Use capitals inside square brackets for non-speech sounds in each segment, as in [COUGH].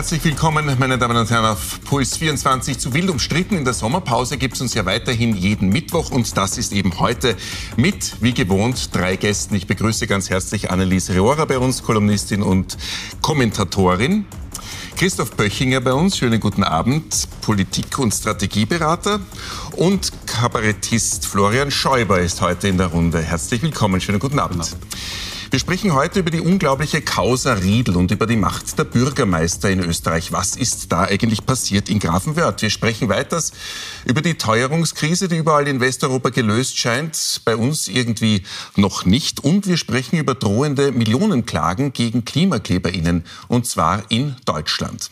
Herzlich willkommen, meine Damen und Herren, auf Puls 24 zu wild umstritten. In der Sommerpause gibt es uns ja weiterhin jeden Mittwoch und das ist eben heute mit, wie gewohnt, drei Gästen. Ich begrüße ganz herzlich Anneliese Reora bei uns, Kolumnistin und Kommentatorin. Christoph Böchinger bei uns, schönen guten Abend, Politik- und Strategieberater. Und Kabarettist Florian Schäuber ist heute in der Runde. Herzlich willkommen, schönen guten Abend. Guten Abend. Wir sprechen heute über die unglaubliche Causa Riedel und über die Macht der Bürgermeister in Österreich. Was ist da eigentlich passiert in Grafenwörth? Wir sprechen weiters über die Teuerungskrise, die überall in Westeuropa gelöst scheint, bei uns irgendwie noch nicht. Und wir sprechen über drohende Millionenklagen gegen KlimakleberInnen, und zwar in Deutschland.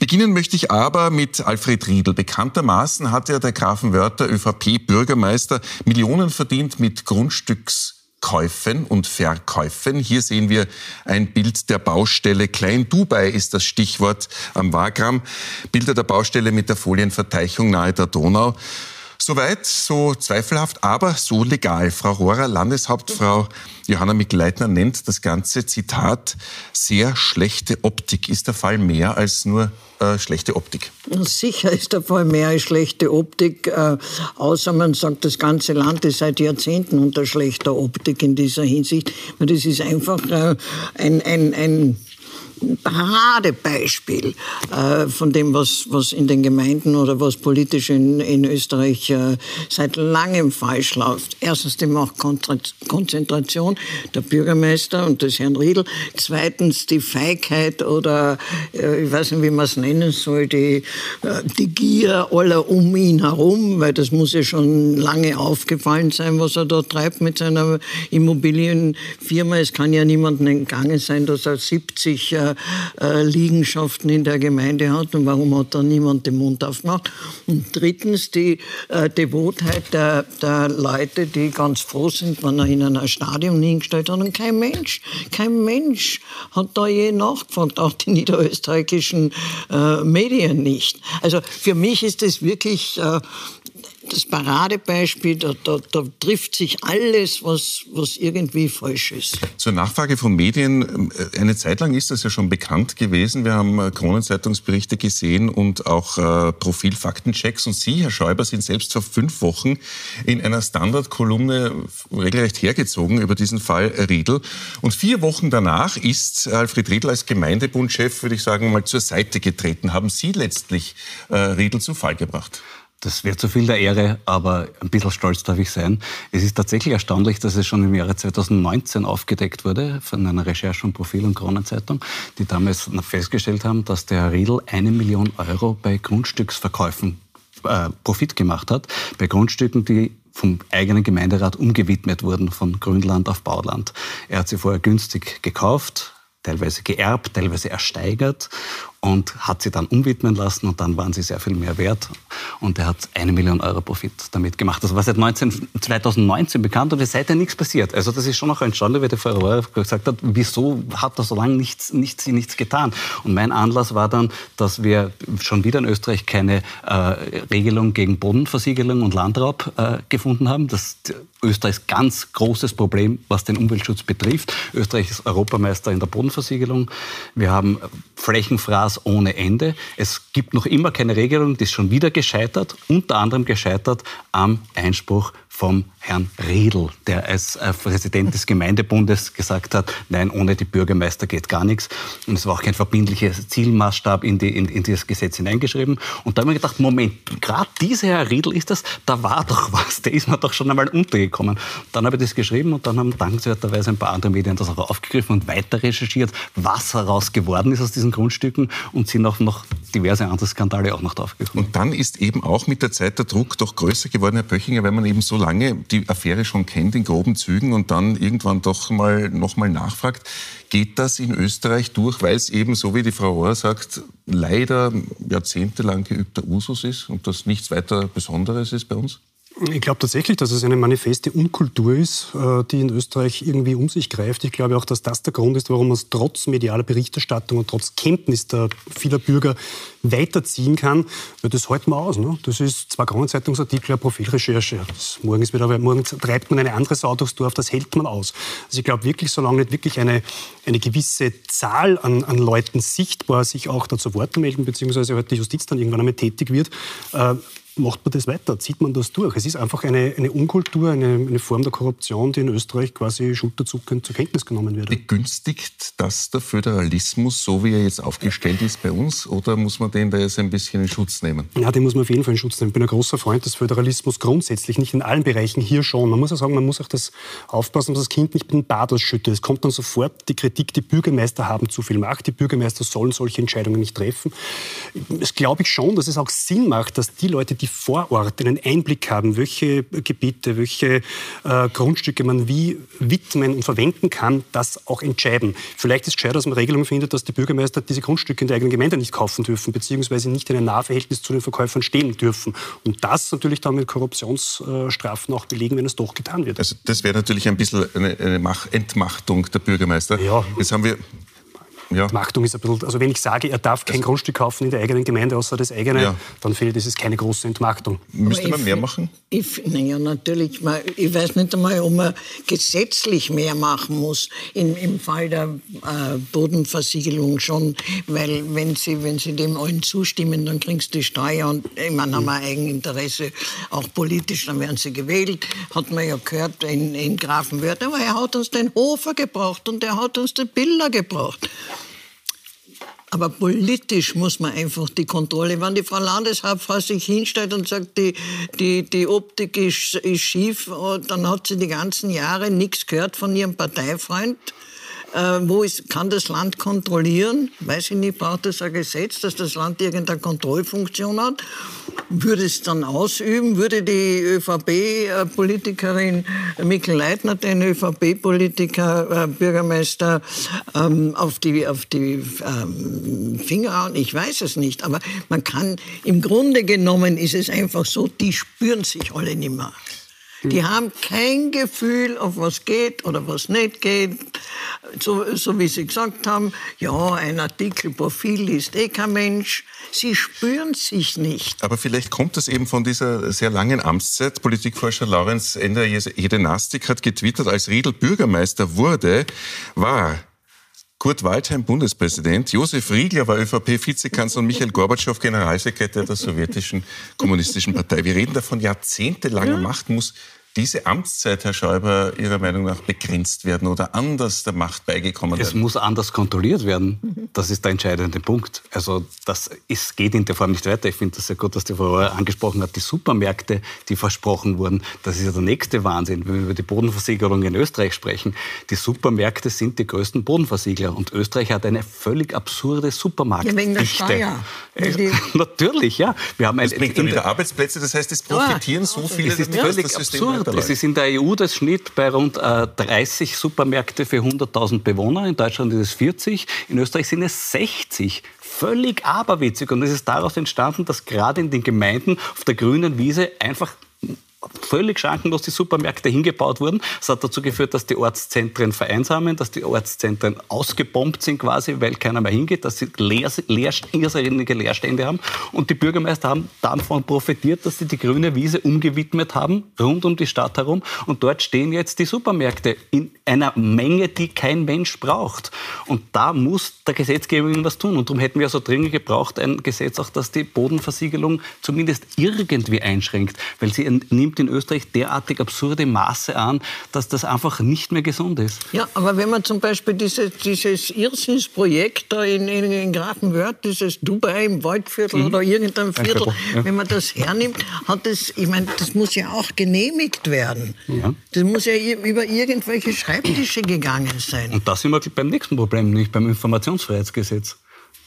Beginnen möchte ich aber mit Alfred Riedel. Bekanntermaßen hat er der Grafenwörter ÖVP-Bürgermeister Millionen verdient mit Grundstücks Käufen und Verkäufen. Hier sehen wir ein Bild der Baustelle. Klein Dubai ist das Stichwort am Wagram. Bilder der Baustelle mit der Folienverteichung nahe der Donau. Soweit, so zweifelhaft, aber so legal. Frau Rohrer, Landeshauptfrau Johanna Mikl-Leitner nennt das ganze Zitat sehr schlechte Optik. Ist der Fall mehr als nur äh, schlechte Optik? Sicher ist der Fall mehr als schlechte Optik, äh, außer man sagt, das ganze Land ist seit Jahrzehnten unter schlechter Optik in dieser Hinsicht. Das ist einfach äh, ein, ein, ein Paradebeispiel äh, von dem, was, was in den Gemeinden oder was politisch in, in Österreich äh, seit langem falsch läuft. Erstens die Machtkonzentration der Bürgermeister und des Herrn Riedl. Zweitens die Feigheit oder äh, ich weiß nicht, wie man es nennen soll, die, die Gier aller um ihn herum, weil das muss ja schon lange aufgefallen sein, was er da treibt mit seiner Immobilienfirma. Es kann ja niemandem entgangen sein, dass er 70 äh, Liegenschaften in der Gemeinde hat und warum hat da niemand den Mund aufgemacht. Und drittens die äh, Devotheit der, der Leute, die ganz froh sind, wenn er in ein Stadion hingestellt hat und kein Mensch, kein Mensch hat da je nachgefragt, auch die niederösterreichischen äh, Medien nicht. Also für mich ist es wirklich äh, das Paradebeispiel, da, da, da, trifft sich alles, was, was irgendwie falsch ist. Zur Nachfrage von Medien, äh, eine Zeit lang ist das ja schon bekannt gewesen. Wir haben äh, Kronenzeitungsberichte gesehen und auch äh, Profilfaktenchecks. Und Sie, Herr Schäuber, sind selbst vor fünf Wochen in einer Standardkolumne regelrecht hergezogen über diesen Fall Riedel. Und vier Wochen danach ist Alfred Riedel als Gemeindebundchef, würde ich sagen, mal zur Seite getreten. Haben Sie letztlich äh, Riedel zu Fall gebracht? Das wäre zu viel der Ehre, aber ein bisschen stolz darf ich sein. Es ist tatsächlich erstaunlich, dass es schon im Jahre 2019 aufgedeckt wurde von einer Recherche und Profil- und Kronenzeitung, die damals festgestellt haben, dass der Herr Riedl eine Million Euro bei Grundstücksverkäufen äh, Profit gemacht hat, bei Grundstücken, die vom eigenen Gemeinderat umgewidmet wurden von Grünland auf Bauland. Er hat sie vorher günstig gekauft, teilweise geerbt, teilweise ersteigert und hat sie dann umwidmen lassen und dann waren sie sehr viel mehr wert. Und er hat eine Million Euro Profit damit gemacht. Das war seit 19, 2019 bekannt und es ist seitdem nichts passiert. Also das ist schon noch ein Schande, wie der Rohr gesagt hat, wieso hat er so lange nichts, nichts, nichts getan? Und mein Anlass war dann, dass wir schon wieder in Österreich keine äh, Regelung gegen Bodenversiegelung und Landraub äh, gefunden haben. Das Österreichs ganz großes Problem, was den Umweltschutz betrifft. Österreich ist Europameister in der Bodenversiegelung. Wir haben Flächenfraß ohne Ende. Es gibt noch immer keine Regelung, die ist schon wieder gescheitert, unter anderem gescheitert am Einspruch vom Herrn Riedl, der als äh, Präsident des Gemeindebundes gesagt hat, nein, ohne die Bürgermeister geht gar nichts. Und es war auch kein verbindlicher Zielmaßstab in, die, in, in dieses Gesetz hineingeschrieben. Und da habe ich gedacht, Moment, gerade dieser Herr Riedl ist das, da war doch was, der ist mir doch schon einmal untergekommen. Dann habe ich das geschrieben und dann haben dankenswerterweise ein paar andere Medien das auch aufgegriffen und weiter recherchiert, was heraus geworden ist aus diesen Grundstücken und sind auch noch diverse andere Skandale auch noch draufgekommen. Und dann ist eben auch mit der Zeit der Druck doch größer geworden, Herr Pöchinger, weil man eben so lange lange die Affäre schon kennt in groben Zügen und dann irgendwann doch mal noch mal nachfragt, geht das in Österreich durch, weil es eben, so wie die Frau Rohr sagt, leider jahrzehntelang geübter Usus ist und das nichts weiter Besonderes ist bei uns? Ich glaube tatsächlich, dass es eine manifeste Unkultur ist, äh, die in Österreich irgendwie um sich greift. Ich glaube auch, dass das der Grund ist, warum man es trotz medialer Berichterstattung und trotz Kenntnis vieler Bürger weiterziehen kann. Weil das halten wir aus. Ne? Das ist zwei Kronenzeitungsartikel, eine Profilrecherche. Morgen, ist wieder, morgen treibt man eine andere Sau durchs Dorf, das hält man aus. Also ich glaube wirklich, solange nicht wirklich eine, eine gewisse Zahl an, an Leuten sichtbar sich auch dazu Wort melden, beziehungsweise halt die Justiz dann irgendwann einmal tätig wird, äh, macht man das weiter, zieht man das durch. Es ist einfach eine, eine Unkultur, eine, eine Form der Korruption, die in Österreich quasi schulterzuckend zur Kenntnis genommen wird. Begünstigt das der Föderalismus, so wie er jetzt aufgestellt ist bei uns, oder muss man den da jetzt ein bisschen in Schutz nehmen? Ja, den muss man auf jeden Fall in Schutz nehmen. Ich bin ein großer Freund des Föderalismus grundsätzlich, nicht in allen Bereichen, hier schon. Man muss auch sagen, man muss auch das aufpassen, dass das Kind nicht mit dem Bad ausschüttet. Es kommt dann sofort die Kritik, die Bürgermeister haben zu viel Macht, die Bürgermeister sollen solche Entscheidungen nicht treffen. Es glaube ich schon, dass es auch Sinn macht, dass die Leute, die vor Ort einen Einblick haben, welche Gebiete, welche äh, Grundstücke man wie widmen und verwenden kann, das auch entscheiden. Vielleicht ist es gescheit, dass man Regelungen findet, dass die Bürgermeister diese Grundstücke in der eigenen Gemeinde nicht kaufen dürfen, beziehungsweise nicht in einem Nahverhältnis zu den Verkäufern stehen dürfen. Und das natürlich dann mit Korruptionsstrafen auch belegen, wenn es doch getan wird. Also das wäre natürlich ein bisschen eine, eine Entmachtung der Bürgermeister. Ja. Jetzt haben wir ja. Entmachtung ist ein bisschen, also wenn ich sage, er darf kein das Grundstück kaufen in der eigenen Gemeinde außer das eigene, ja. dann finde ich, das ist keine große Entmachtung. Müsste man mehr machen? Ich, naja, natürlich. Ich weiß nicht einmal, ob man gesetzlich mehr machen muss im, im Fall der äh, Bodenversiegelung schon, weil wenn sie, wenn sie dem allen zustimmen, dann kriegst du die Steuer und ich meine, haben wir Eigeninteresse, auch politisch, dann werden sie gewählt. Hat man ja gehört in, in Grafenwörth, aber er hat uns den Hofer gebracht und er hat uns den Biller gebracht. Aber politisch muss man einfach die Kontrolle, wenn die Frau Landeshauptfrau sich hinstellt und sagt, die, die, die Optik ist, ist schief, oh, dann hat sie die ganzen Jahre nichts gehört von ihrem Parteifreund. Äh, wo ist, kann das Land kontrollieren? Weiß ich nicht, braucht es ein Gesetz, dass das Land irgendeine Kontrollfunktion hat? Würde es dann ausüben? Würde die ÖVP-Politikerin Mikkel Leitner den ÖVP-Politiker, äh, Bürgermeister ähm, auf die, auf die ähm, Finger hauen? Ich weiß es nicht. Aber man kann, im Grunde genommen ist es einfach so, die spüren sich alle nicht mehr. Die haben kein Gefühl, auf was geht oder was nicht geht. So, so wie Sie gesagt haben, ja, ein Artikel, Profil liest eh kein Mensch. Sie spüren sich nicht. Aber vielleicht kommt das eben von dieser sehr langen Amtszeit. Politikforscher Lorenz Ender Jedenastik hat getwittert, als Riedel Bürgermeister wurde, war Kurt Waldheim Bundespräsident, Josef Riegler war ÖVP-Vizekanzler und Michael Gorbatschow Generalsekretär der sowjetischen kommunistischen Partei. Wir reden da von jahrzehntelanger ja. Macht. Muss diese Amtszeit, Herr Schäuber, Ihrer Meinung nach begrenzt werden oder anders der Macht beigekommen werden? Es muss anders kontrolliert werden. Das ist der entscheidende Punkt. Also das ist, geht in der Form nicht weiter. Ich finde das sehr gut, dass die Frau angesprochen hat, die Supermärkte, die versprochen wurden. Das ist ja der nächste Wahnsinn, wenn wir über die Bodenversiegelung in Österreich sprechen. Die Supermärkte sind die größten Bodenversiegler und Österreich hat eine völlig absurde Supermarktdichte. Ja, wegen der Steuer. Äh, [LAUGHS] natürlich, ja. Wir haben das bringt dann wieder Arbeitsplätze, das heißt, es profitieren ja, so viele. Es ist völlig absurd absurd. Es ist in der EU das Schnitt bei rund äh, 30 Supermärkte für 100.000 Bewohner. In Deutschland ist es 40. In Österreich sind es 60 völlig aberwitzig. Und es ist daraus entstanden, dass gerade in den Gemeinden auf der grünen Wiese einfach völlig schrankenlos die Supermärkte hingebaut wurden. Das hat dazu geführt, dass die Ortszentren vereinsamen, dass die Ortszentren ausgebombt sind quasi, weil keiner mehr hingeht, dass sie leer, leer, irrsinnige Leerstände haben. Und die Bürgermeister haben davon profitiert, dass sie die grüne Wiese umgewidmet haben, rund um die Stadt herum. Und dort stehen jetzt die Supermärkte in einer Menge, die kein Mensch braucht. Und da muss der Gesetzgeber was tun. Und darum hätten wir so dringend gebraucht, ein Gesetz auch, das die Bodenversiegelung zumindest irgendwie einschränkt, weil sie nimmt nimmt in Österreich derartig absurde Maße an, dass das einfach nicht mehr gesund ist. Ja, aber wenn man zum Beispiel diese, dieses Irrsinnsprojekt da in, in, in Grafenwörth, dieses Dubai im Waldviertel mhm. oder irgendein Viertel, ja. wenn man das hernimmt, hat das, ich meine, das muss ja auch genehmigt werden. Ja. Das muss ja über irgendwelche Schreibtische gegangen sein. Und da sind wir beim nächsten Problem, nicht beim Informationsfreiheitsgesetz.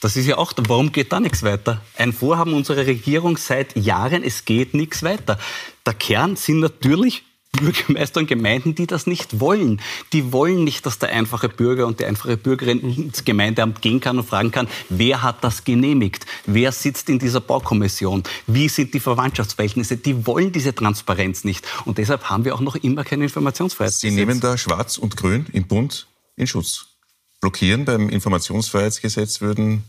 Das ist ja auch, warum geht da nichts weiter? Ein Vorhaben unserer Regierung seit Jahren, es geht nichts weiter. Der Kern sind natürlich Bürgermeister und Gemeinden, die das nicht wollen. Die wollen nicht, dass der einfache Bürger und die einfache Bürgerin ins Gemeindeamt gehen kann und fragen kann, wer hat das genehmigt? Wer sitzt in dieser Baukommission? Wie sind die Verwandtschaftsverhältnisse? Die wollen diese Transparenz nicht. Und deshalb haben wir auch noch immer keine Informationsfreiheit. Sie nehmen da Schwarz und Grün im Bund in Schutz. Blockieren beim Informationsfreiheitsgesetz würden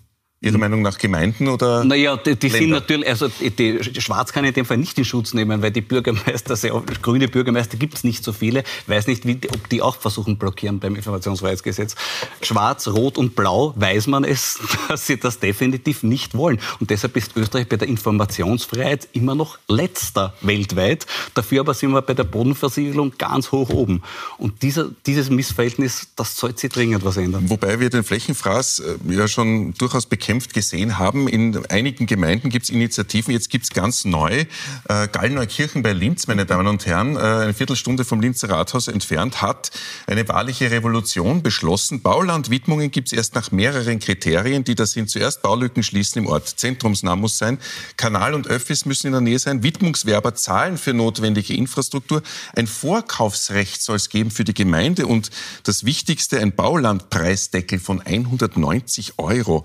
Ihrer Meinung nach Gemeinden oder? Naja, die, die sind natürlich, also die Schwarz kann in dem Fall nicht in Schutz nehmen, weil die Bürgermeister, sehr, grüne Bürgermeister gibt es nicht so viele. Weiß nicht, wie, ob die auch versuchen blockieren beim Informationsfreiheitsgesetz. Schwarz, Rot und Blau weiß man es, [LAUGHS] dass sie das definitiv nicht wollen. Und deshalb ist Österreich bei der Informationsfreiheit immer noch letzter weltweit. Dafür aber sind wir bei der Bodenversiegelung ganz hoch oben. Und dieser, dieses Missverhältnis, das sollte sich dringend was ändern. Wobei wir den Flächenfraß äh, ja schon durchaus bekämpfen bekämpft gesehen haben. In einigen Gemeinden gibt es Initiativen, jetzt gibt es ganz neu. Äh, Gallneukirchen bei Linz, meine Damen und Herren, äh, eine Viertelstunde vom Linzer Rathaus entfernt, hat eine wahrliche Revolution beschlossen. Baulandwidmungen gibt es erst nach mehreren Kriterien, die da sind. Zuerst Baulücken schließen im Ort, zentrumsnah muss sein, Kanal und Öffis müssen in der Nähe sein, Widmungswerber zahlen für notwendige Infrastruktur, ein Vorkaufsrecht soll es geben für die Gemeinde und das Wichtigste, ein Baulandpreisdeckel von 190 Euro.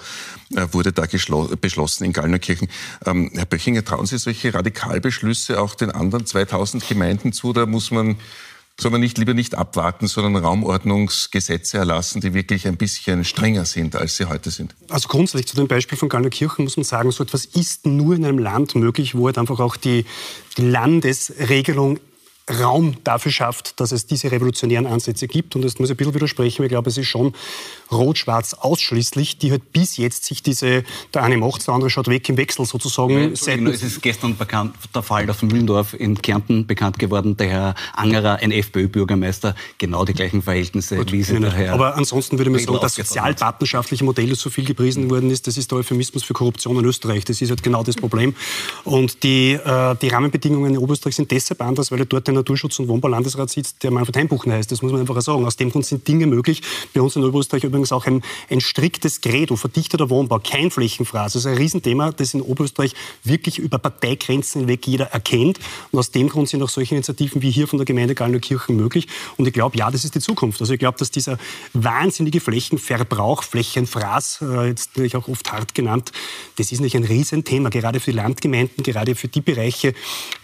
Äh, wurde da beschlossen in Gallnerkirchen. Ähm, Herr Böchinger, trauen Sie solche Radikalbeschlüsse auch den anderen 2000 Gemeinden zu? Da muss man soll man nicht lieber nicht abwarten, sondern Raumordnungsgesetze erlassen, die wirklich ein bisschen strenger sind, als sie heute sind? Also grundsätzlich zu dem Beispiel von Gallnerkirchen muss man sagen, so etwas ist nur in einem Land möglich, wo halt einfach auch die, die Landesregelung Raum dafür schafft, dass es diese revolutionären Ansätze gibt. Und das muss ich ein bisschen widersprechen, ich glaube, es ist schon rot-schwarz ausschließlich, die halt bis jetzt sich diese, der eine macht, der andere schaut weg im Wechsel sozusagen. Ja, es ist gestern bekannt, der Fall aus Müllendorf in Kärnten bekannt geworden, der Herr Angerer, ein FPÖ-Bürgermeister, genau die gleichen Verhältnisse, Gut, wie sie daher. Aber ansonsten würde man sagen, das sozialpartnerschaftliche Modell, das so viel gepriesen worden ist, das ist der Euphemismus für Korruption in Österreich. Das ist halt genau das Problem. Und die, äh, die Rahmenbedingungen in Oberösterreich sind deshalb anders, weil dort der Naturschutz- und Wohnbaulandesrat sitzt, der Manfred Heimbuchner heißt. Das muss man einfach sagen. Aus dem Grund sind Dinge möglich. Bei uns in Oberösterreich übrigens übrigens auch ein, ein striktes Credo, verdichteter Wohnbau, kein Flächenfraß. Das ist ein Riesenthema, das in Oberösterreich wirklich über Parteigrenzen hinweg jeder erkennt. Und aus dem Grund sind auch solche Initiativen wie hier von der Gemeinde Gallnerkirchen möglich. Und ich glaube, ja, das ist die Zukunft. Also ich glaube, dass dieser wahnsinnige Flächenverbrauch, Flächenfraß, äh, jetzt natürlich auch oft hart genannt, das ist nicht ein Riesenthema, gerade für die Landgemeinden, gerade für die Bereiche,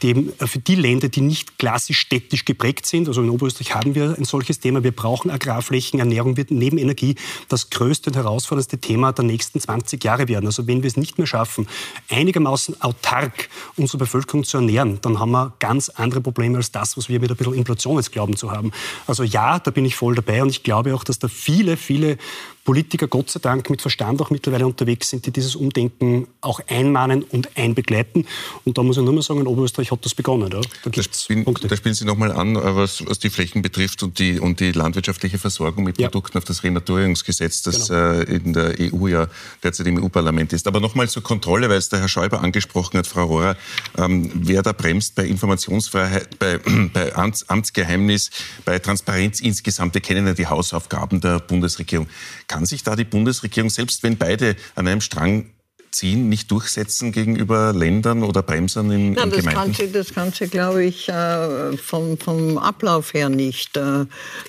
die eben, äh, für die Länder, die nicht klassisch städtisch geprägt sind. Also in Oberösterreich haben wir ein solches Thema. Wir brauchen Agrarflächen, Ernährung wird neben Energie das größte und herausforderndste Thema der nächsten 20 Jahre werden. Also wenn wir es nicht mehr schaffen, einigermaßen autark unsere Bevölkerung zu ernähren, dann haben wir ganz andere Probleme als das, was wir mit ein bisschen Inflation jetzt glauben zu haben. Also ja, da bin ich voll dabei und ich glaube auch, dass da viele, viele Politiker Gott sei Dank mit Verstand auch mittlerweile unterwegs sind, die dieses Umdenken auch einmahnen und einbegleiten. Und da muss ich nur mal sagen, in Oberösterreich hat das begonnen. Ja? Da, da, spielen, da spielen Sie nochmal an, äh, was, was, die Flächen betrifft und die, und die landwirtschaftliche Versorgung mit ja. Produkten auf das Renaturierungsgesetz, das genau. äh, in der EU ja derzeit im EU-Parlament ist. Aber nochmal zur Kontrolle, weil es der Herr Schäuber angesprochen hat, Frau Rohrer, ähm, wer da bremst bei Informationsfreiheit, bei, [CLEARS THROAT] bei Amts, Amtsgeheimnis, bei Transparenz insgesamt, wir kennen ja die Hausaufgaben der Bundesregierung. Kann sich da die Bundesregierung, selbst wenn beide an einem Strang ziehen, nicht durchsetzen gegenüber Ländern oder Bremsern in, Nein, in das Gemeinden? Kann sie, das kann sie, glaube ich, äh, vom, vom Ablauf her nicht, äh,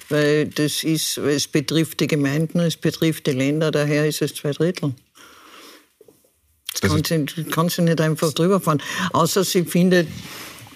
weil das ist, es betrifft die Gemeinden, es betrifft die Länder, daher ist es zwei Drittel. Das kann sie, kann sie nicht einfach drüber fahren. Außer sie findet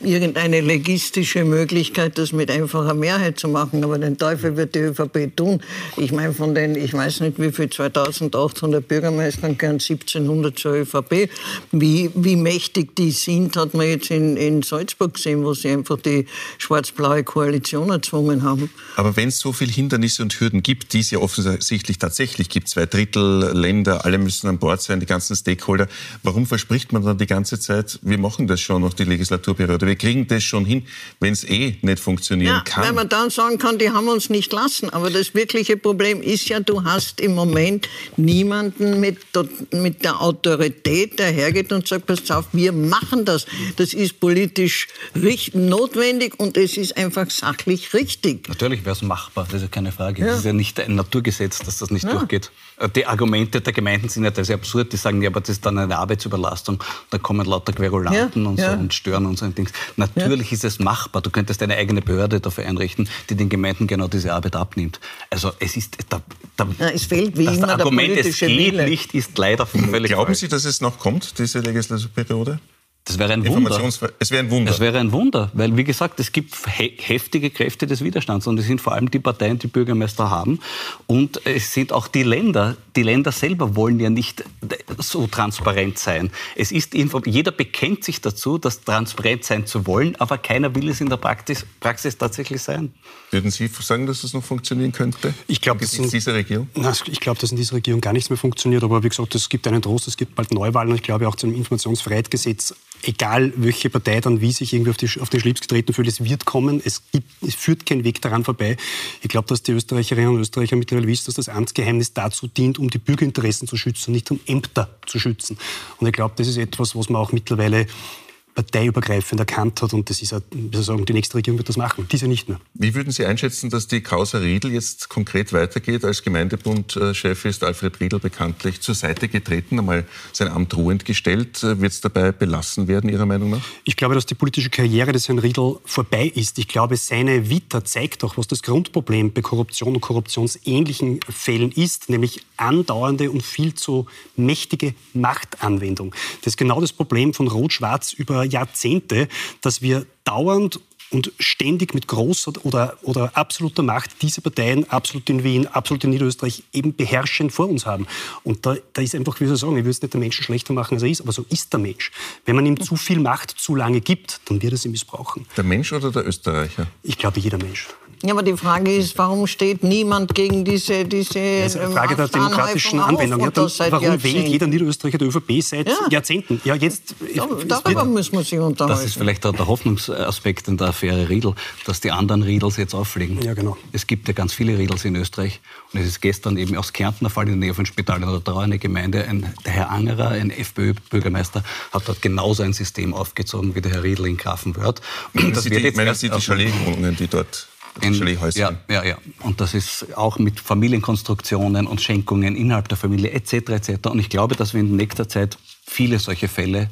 irgendeine legistische Möglichkeit, das mit einfacher Mehrheit zu machen. Aber den Teufel wird die ÖVP tun. Ich meine, von den, ich weiß nicht, wie viel 2800 Bürgermeistern gehören 1700 zur ÖVP. Wie, wie mächtig die sind, hat man jetzt in, in Salzburg gesehen, wo sie einfach die schwarz-blaue Koalition erzwungen haben. Aber wenn es so viele Hindernisse und Hürden gibt, die es ja offensichtlich tatsächlich gibt, zwei Drittel Länder, alle müssen an Bord sein, die ganzen Stakeholder, warum verspricht man dann die ganze Zeit, wir machen das schon noch die Legislaturperiode? Wir kriegen das schon hin, wenn es eh nicht funktionieren ja, kann. Weil man dann sagen kann, die haben uns nicht lassen. Aber das wirkliche Problem ist ja, du hast im Moment niemanden mit, mit der Autorität, der hergeht und sagt, pass auf, wir machen das. Das ist politisch richtig, notwendig und es ist einfach sachlich richtig. Natürlich wäre es machbar, das ist keine Frage. Es ja. ist ja nicht ein Naturgesetz, dass das nicht ja. durchgeht. Äh, die Argumente der Gemeinden sind ja sehr absurd. Die sagen, ja, aber das ist dann eine Arbeitsüberlastung. Da kommen lauter Querulanten und, so und stören und so ein Ding. Natürlich ja. ist es machbar. Du könntest eine eigene Behörde dafür einrichten, die den Gemeinden genau diese Arbeit abnimmt. Also es ist, da, da, ja, es fehlt wie immer das Argument, der politische es geht Wille. nicht, ist leider völlig Glauben falsch. Sie, dass es noch kommt, diese Legislaturperiode? Das wäre ein Wunder. Es wäre ein Wunder. Es wäre ein Wunder, weil wie gesagt, es gibt he heftige Kräfte des Widerstands und es sind vor allem die Parteien, die Bürgermeister haben und es sind auch die Länder. Die Länder selber wollen ja nicht so transparent sein. Es ist jeder bekennt sich dazu, das transparent sein zu wollen, aber keiner will es in der Praxis, Praxis tatsächlich sein. Würden Sie sagen, dass das noch funktionieren könnte? Ich glaube, dass in dieser Regierung. Na, ich glaube, dass in dieser Regierung gar nichts mehr funktioniert. Aber wie gesagt, es gibt einen Trost, es gibt bald Neuwahlen ich glaube auch zum Informationsfreiheitsgesetz egal welche Partei dann wie sich irgendwie auf, die, auf den Schlips getreten fühlt, es wird kommen, es, gibt, es führt kein Weg daran vorbei. Ich glaube, dass die Österreicherinnen und Österreicher mittlerweile wissen, dass das Amtsgeheimnis dazu dient, um die Bürgerinteressen zu schützen, nicht um Ämter zu schützen. Und ich glaube, das ist etwas, was man auch mittlerweile parteiübergreifend erkannt hat. Und das ist, wie sagen, die nächste Regierung wird das machen, diese nicht mehr. Wie würden Sie einschätzen, dass die Causa Riedel jetzt konkret weitergeht? Als Gemeindebundchef ist Alfred Riedel bekanntlich zur Seite getreten, einmal sein Amt ruhend gestellt. Wird es dabei belassen werden, Ihrer Meinung nach? Ich glaube, dass die politische Karriere des Herrn Riedel vorbei ist. Ich glaube, seine Vita zeigt auch, was das Grundproblem bei Korruption und korruptionsähnlichen Fällen ist, nämlich andauernde und viel zu mächtige Machtanwendung. Das ist genau das Problem von Rot-Schwarz über Jahrzehnte, dass wir dauernd und ständig mit großer oder, oder absoluter Macht diese Parteien, absolut in Wien, absolut in Niederösterreich, eben beherrschend vor uns haben. Und da, da ist einfach, wie soll ich sagen, ich will es nicht den Menschen schlechter machen, als er ist, aber so ist der Mensch. Wenn man ihm zu viel Macht zu lange gibt, dann wird er sie missbrauchen. Der Mensch oder der Österreicher? Ich glaube, jeder Mensch. Ja, aber die Frage ist, warum steht niemand gegen diese diese Das ist eine Frage der demokratischen Anwendung. Ja, dann, warum wählt jeder Niederösterreicher der ÖVP seit ja. Jahrzehnten? Ja, jetzt, ja, darüber müssen wir sich unterhalten. Das ist vielleicht auch der Hoffnungsaspekt in der Affäre Riedel, dass die anderen Riedels jetzt auffliegen. Ja, genau. Es gibt ja ganz viele Riedels in Österreich. Und es ist gestern eben aus Kärnten der Fall, in der Nähe von Spital in der Trau, eine Gemeinde, ein, der Herr Angerer, ein FPÖ-Bürgermeister, hat dort genauso ein System aufgezogen wie der Herr Riedel in Grafenwörth. Das Sie, die, meinen Sie die Chaletwohnungen, die dort in, ja, ja, ja. Und das ist auch mit Familienkonstruktionen und Schenkungen innerhalb der Familie etc. etc. Und ich glaube, dass wir in nächster Zeit viele solche Fälle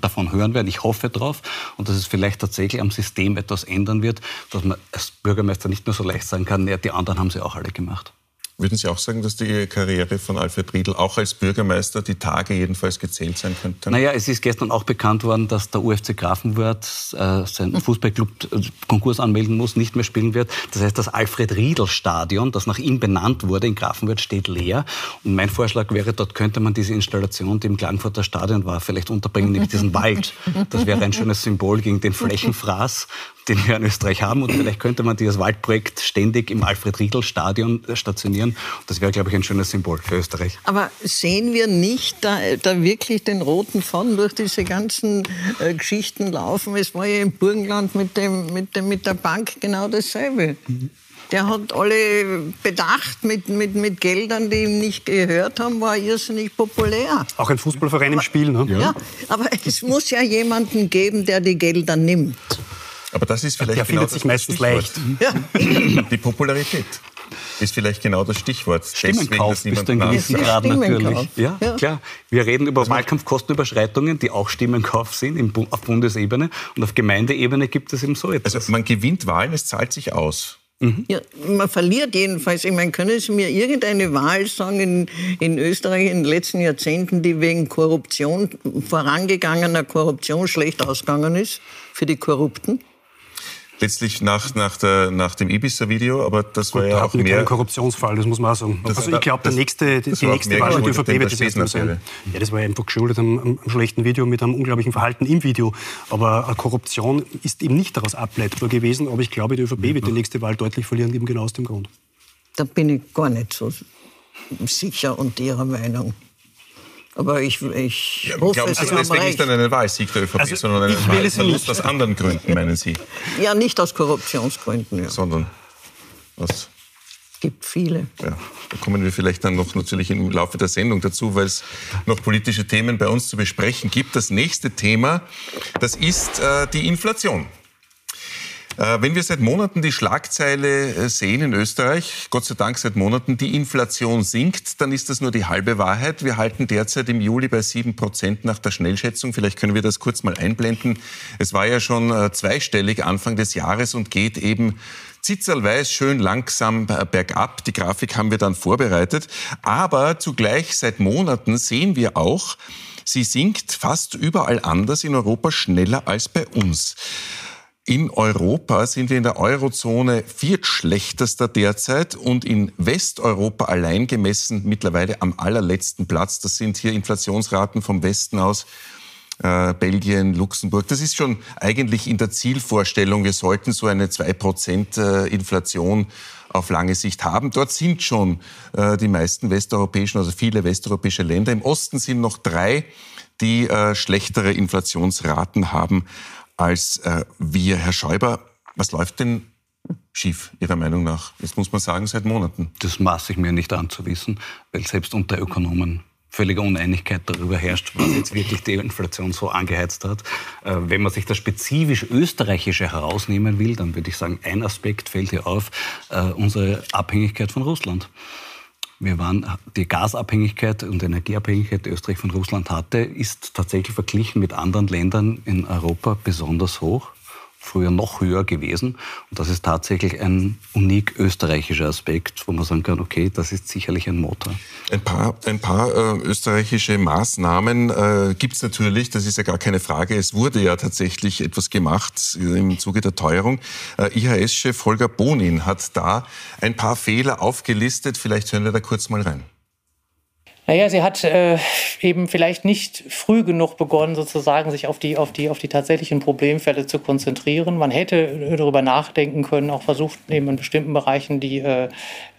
davon hören werden. Ich hoffe darauf und dass es vielleicht tatsächlich am System etwas ändern wird, dass man als Bürgermeister nicht mehr so leicht sagen kann, ja, die anderen haben sie auch alle gemacht. Würden Sie auch sagen, dass die Karriere von Alfred Riedl auch als Bürgermeister die Tage jedenfalls gezählt sein könnten? Naja, es ist gestern auch bekannt worden, dass der UFC Grafenwörth äh, sein Fußballclub äh, Konkurs anmelden muss, nicht mehr spielen wird. Das heißt, das Alfred Riedl Stadion, das nach ihm benannt wurde in Grafenwörth, steht leer. Und mein Vorschlag wäre, dort könnte man diese Installation, die im Klagenfurter Stadion war, vielleicht unterbringen, nämlich diesen Wald. Das wäre ein schönes Symbol gegen den Flächenfraß den wir in Österreich haben. Und vielleicht könnte man dieses Waldprojekt ständig im Alfred-Riedl-Stadion stationieren. Das wäre, glaube ich, ein schönes Symbol für Österreich. Aber sehen wir nicht da, da wirklich den roten Faden durch diese ganzen äh, Geschichten laufen? Es war ja im Burgenland mit, dem, mit, dem, mit der Bank genau dasselbe. Mhm. Der hat alle bedacht mit, mit, mit Geldern, die ihm nicht gehört haben, war irrsinnig populär. Auch ein Fußballverein im Spiel, ne? Ja. ja, aber es muss ja jemanden geben, der die Gelder nimmt. Aber das ist vielleicht Der genau findet sich meistens leicht. Ja. Die Popularität ist vielleicht genau das Stichwort. Stimmenkauf bis zu einem gewissen Grad natürlich. Ja, ja, klar. Wir reden über Wahlkampfkostenüberschreitungen, die auch Stimmenkauf sind auf Bundesebene. Und auf Gemeindeebene gibt es eben so etwas. Also man gewinnt Wahlen, es zahlt sich aus. Mhm. Ja, man verliert jedenfalls. Ich meine, können Sie mir irgendeine Wahl sagen in, in Österreich in den letzten Jahrzehnten, die wegen Korruption, vorangegangener Korruption schlecht ausgegangen ist für die Korrupten? Letztlich nach, nach, der, nach dem Ibiza-Video, aber das Gut, war ja auch mehr... Ein Korruptionsfall, das muss man auch sagen. Das also ich glaube, die nächste, die nächste Wahl der ÖVP wird das erste sein. Ja, das war ja einfach geschuldet am, am, schlechten Video mit einem unglaublichen Verhalten im Video. Aber Korruption ist eben nicht daraus ableitbar gewesen. Aber ich glaube, die ÖVP mhm. wird die nächste Wahl deutlich verlieren, eben genau aus dem Grund. Da bin ich gar nicht so sicher und Ihrer Meinung. Aber ich, ich ja, hoffe, glauben Sie, Sie deswegen nicht an einen Wahlsieg der ÖVP, also, sondern einen Wahlverlust aus anderen Gründen, [LAUGHS] meinen Sie? Ja, nicht aus Korruptionsgründen. Ja. Sondern aus gibt viele. Ja, da kommen wir vielleicht dann noch natürlich im Laufe der Sendung dazu, weil es noch politische Themen bei uns zu besprechen gibt. Das nächste Thema, das ist äh, die Inflation. Äh, wenn wir seit Monaten die Schlagzeile äh, sehen in Österreich, Gott sei Dank seit Monaten, die Inflation sinkt, dann ist das nur die halbe Wahrheit. Wir halten derzeit im Juli bei sieben Prozent nach der Schnellschätzung. Vielleicht können wir das kurz mal einblenden. Es war ja schon äh, zweistellig Anfang des Jahres und geht eben zitzelweiß schön langsam bergab. Die Grafik haben wir dann vorbereitet. Aber zugleich seit Monaten sehen wir auch, sie sinkt fast überall anders in Europa schneller als bei uns. In Europa sind wir in der Eurozone viertschlechtester derzeit und in Westeuropa allein gemessen mittlerweile am allerletzten Platz. Das sind hier Inflationsraten vom Westen aus. Äh, Belgien, Luxemburg. Das ist schon eigentlich in der Zielvorstellung. Wir sollten so eine 2% äh, Inflation auf lange Sicht haben. Dort sind schon äh, die meisten westeuropäischen, also viele westeuropäische Länder. Im Osten sind noch drei, die äh, schlechtere Inflationsraten haben als äh, wir. Herr Schäuber, was läuft denn schief, Ihrer Meinung nach? Jetzt muss man sagen, seit Monaten. Das maße ich mir nicht an zu wissen, weil selbst unter Ökonomen völlige Uneinigkeit darüber herrscht, was jetzt wirklich die Inflation so angeheizt hat. Äh, wenn man sich das spezifisch Österreichische herausnehmen will, dann würde ich sagen, ein Aspekt fällt hier auf, äh, unsere Abhängigkeit von Russland. Wir waren, die Gasabhängigkeit und Energieabhängigkeit, die Österreich von Russland hatte, ist tatsächlich verglichen mit anderen Ländern in Europa besonders hoch früher noch höher gewesen. Und das ist tatsächlich ein unik österreichischer Aspekt, wo man sagen kann, okay, das ist sicherlich ein Motor. Ein paar, ein paar äh, österreichische Maßnahmen äh, gibt es natürlich, das ist ja gar keine Frage. Es wurde ja tatsächlich etwas gemacht im Zuge der Teuerung. Äh, IHS-Chef Holger Bonin hat da ein paar Fehler aufgelistet. Vielleicht hören wir da kurz mal rein. Naja, sie hat äh, eben vielleicht nicht früh genug begonnen, sozusagen sich auf die, auf, die, auf die tatsächlichen Problemfälle zu konzentrieren. Man hätte darüber nachdenken können, auch versucht, eben in bestimmten Bereichen die, äh,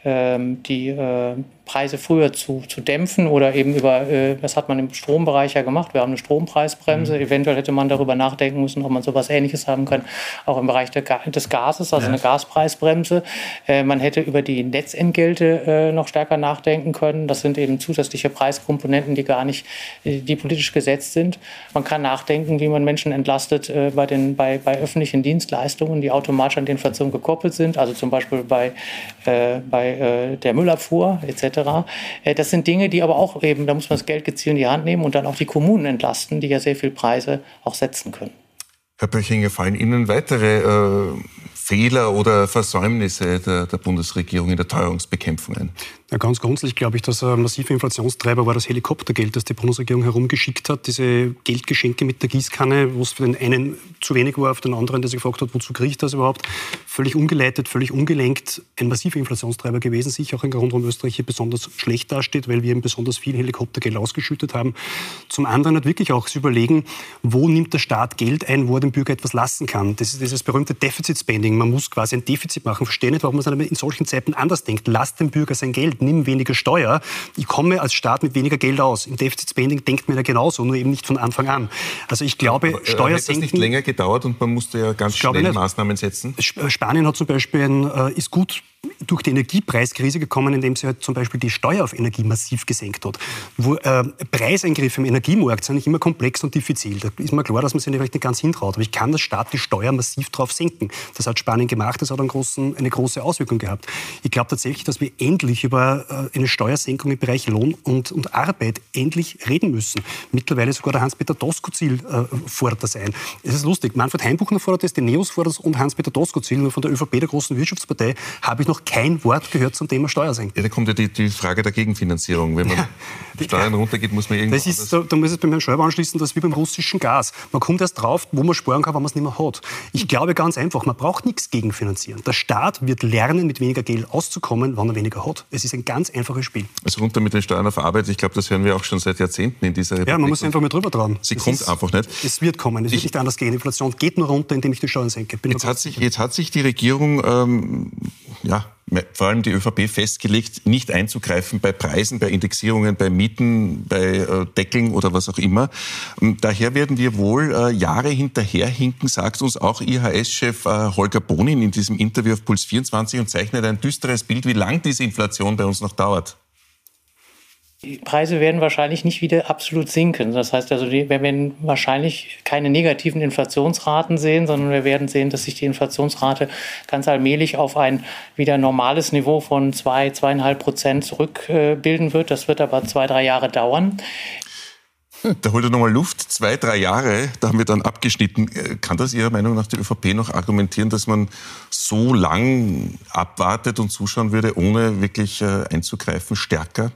die äh, Preise früher zu, zu dämpfen oder eben über, äh, das hat man im Strombereich ja gemacht, wir haben eine Strompreisbremse, mhm. eventuell hätte man darüber nachdenken müssen, ob man sowas ähnliches haben kann, auch im Bereich des Gases, also eine Gaspreisbremse. Äh, man hätte über die Netzentgelte noch stärker nachdenken können, das sind eben zusätzliche Preiskomponenten, die gar nicht, die politisch gesetzt sind. Man kann nachdenken, wie man Menschen entlastet bei, den, bei, bei öffentlichen Dienstleistungen, die automatisch an die Inflation gekoppelt sind, also zum Beispiel bei, äh, bei der Müllabfuhr etc. Äh, das sind Dinge, die aber auch eben, da muss man das Geld gezielt in die Hand nehmen und dann auch die Kommunen entlasten, die ja sehr viel Preise auch setzen können. Herr Böchinger, fallen Ihnen weitere äh, Fehler oder Versäumnisse der, der Bundesregierung in der Teuerungsbekämpfung ein? Ja, ganz grundsätzlich glaube ich, dass ein massiver Inflationstreiber war das Helikoptergeld, das die Bundesregierung herumgeschickt hat. Diese Geldgeschenke mit der Gießkanne, wo es für den einen zu wenig war, für den anderen, der sich gefragt hat, wozu kriege ich das überhaupt? Völlig ungeleitet, völlig ungelenkt. Ein massiver Inflationstreiber gewesen. Sicher auch ein Grund, warum Österreich hier besonders schlecht dasteht, weil wir eben besonders viel Helikoptergeld ausgeschüttet haben. Zum anderen hat wirklich auch zu überlegen, wo nimmt der Staat Geld ein, wo er dem Bürger etwas lassen kann. Das ist dieses berühmte Deficit Spending. Man muss quasi ein Defizit machen. Verstehe nicht, warum man es in solchen Zeiten anders denkt. Lasst dem Bürger sein Geld nimm weniger Steuer. Ich komme als Staat mit weniger Geld aus. Im Defizitspending denkt man ja genauso, nur eben nicht von Anfang an. Also ich glaube, Aber, äh, Steuersenken... Hat das nicht länger gedauert und man musste ja ganz schnell Maßnahmen setzen? Spanien hat zum Beispiel ein, äh, ist gut durch die Energiepreiskrise gekommen, indem sie halt zum Beispiel die Steuer auf Energie massiv gesenkt hat. Wo, äh, Preiseingriffe im Energiemarkt sind nicht immer komplex und diffizil. Da ist mir klar, dass man sich vielleicht nicht ganz hintraut. Aber ich kann das Staat die Steuer massiv drauf senken. Das hat Spanien gemacht, das hat großen, eine große Auswirkung gehabt. Ich glaube tatsächlich, dass wir endlich über äh, eine Steuersenkung im Bereich Lohn und, und Arbeit endlich reden müssen. Mittlerweile sogar der Hans-Peter Doskozil äh, fordert das ein. Es ist lustig, Manfred Heimbuchner fordert das, die Neos fordert das und Hans-Peter Doskozil, nur von der ÖVP, der großen Wirtschaftspartei, habe ich noch noch kein Wort gehört zum Thema Steuersenkung. Ja, da kommt ja die, die Frage der Gegenfinanzierung. Wenn man ja, [LAUGHS] die Steuern runtergeht, muss man irgendwas... Das ist, da, da muss ich beim Herrn Schäuber anschließen, das ist wie beim russischen Gas. Man kommt erst drauf, wo man sparen kann, wenn man es nicht mehr hat. Ich glaube ganz einfach, man braucht nichts gegenfinanzieren. Der Staat wird lernen, mit weniger Geld auszukommen, wann er weniger hat. Es ist ein ganz einfaches Spiel. Also runter mit den Steuern auf Arbeit, ich glaube, das hören wir auch schon seit Jahrzehnten in dieser Republik. Ja, man muss einfach mal drüber trauen. Sie es kommt ist, einfach nicht. Es wird kommen, es wird nicht anders gehen. Inflation geht nur runter, indem ich die Steuern senke. Jetzt hat, sich, jetzt hat sich die Regierung ähm, ja, vor allem die ÖVP festgelegt, nicht einzugreifen bei Preisen, bei Indexierungen, bei Mieten, bei äh, Deckeln oder was auch immer. Ähm, daher werden wir wohl äh, Jahre hinterherhinken, sagt uns auch IHS-Chef äh, Holger Bonin in diesem Interview auf Puls 24 und zeichnet ein düsteres Bild, wie lang diese Inflation bei uns noch dauert. Die Preise werden wahrscheinlich nicht wieder absolut sinken. Das heißt also, wir werden wahrscheinlich keine negativen Inflationsraten sehen, sondern wir werden sehen, dass sich die Inflationsrate ganz allmählich auf ein wieder normales Niveau von zwei, zweieinhalb Prozent zurückbilden wird. Das wird aber zwei, drei Jahre dauern. Da holt er nochmal Luft. Zwei, drei Jahre, da haben wir dann abgeschnitten. Kann das Ihrer Meinung nach die ÖVP noch argumentieren, dass man so lang abwartet und zuschauen würde, ohne wirklich äh, einzugreifen, stärker?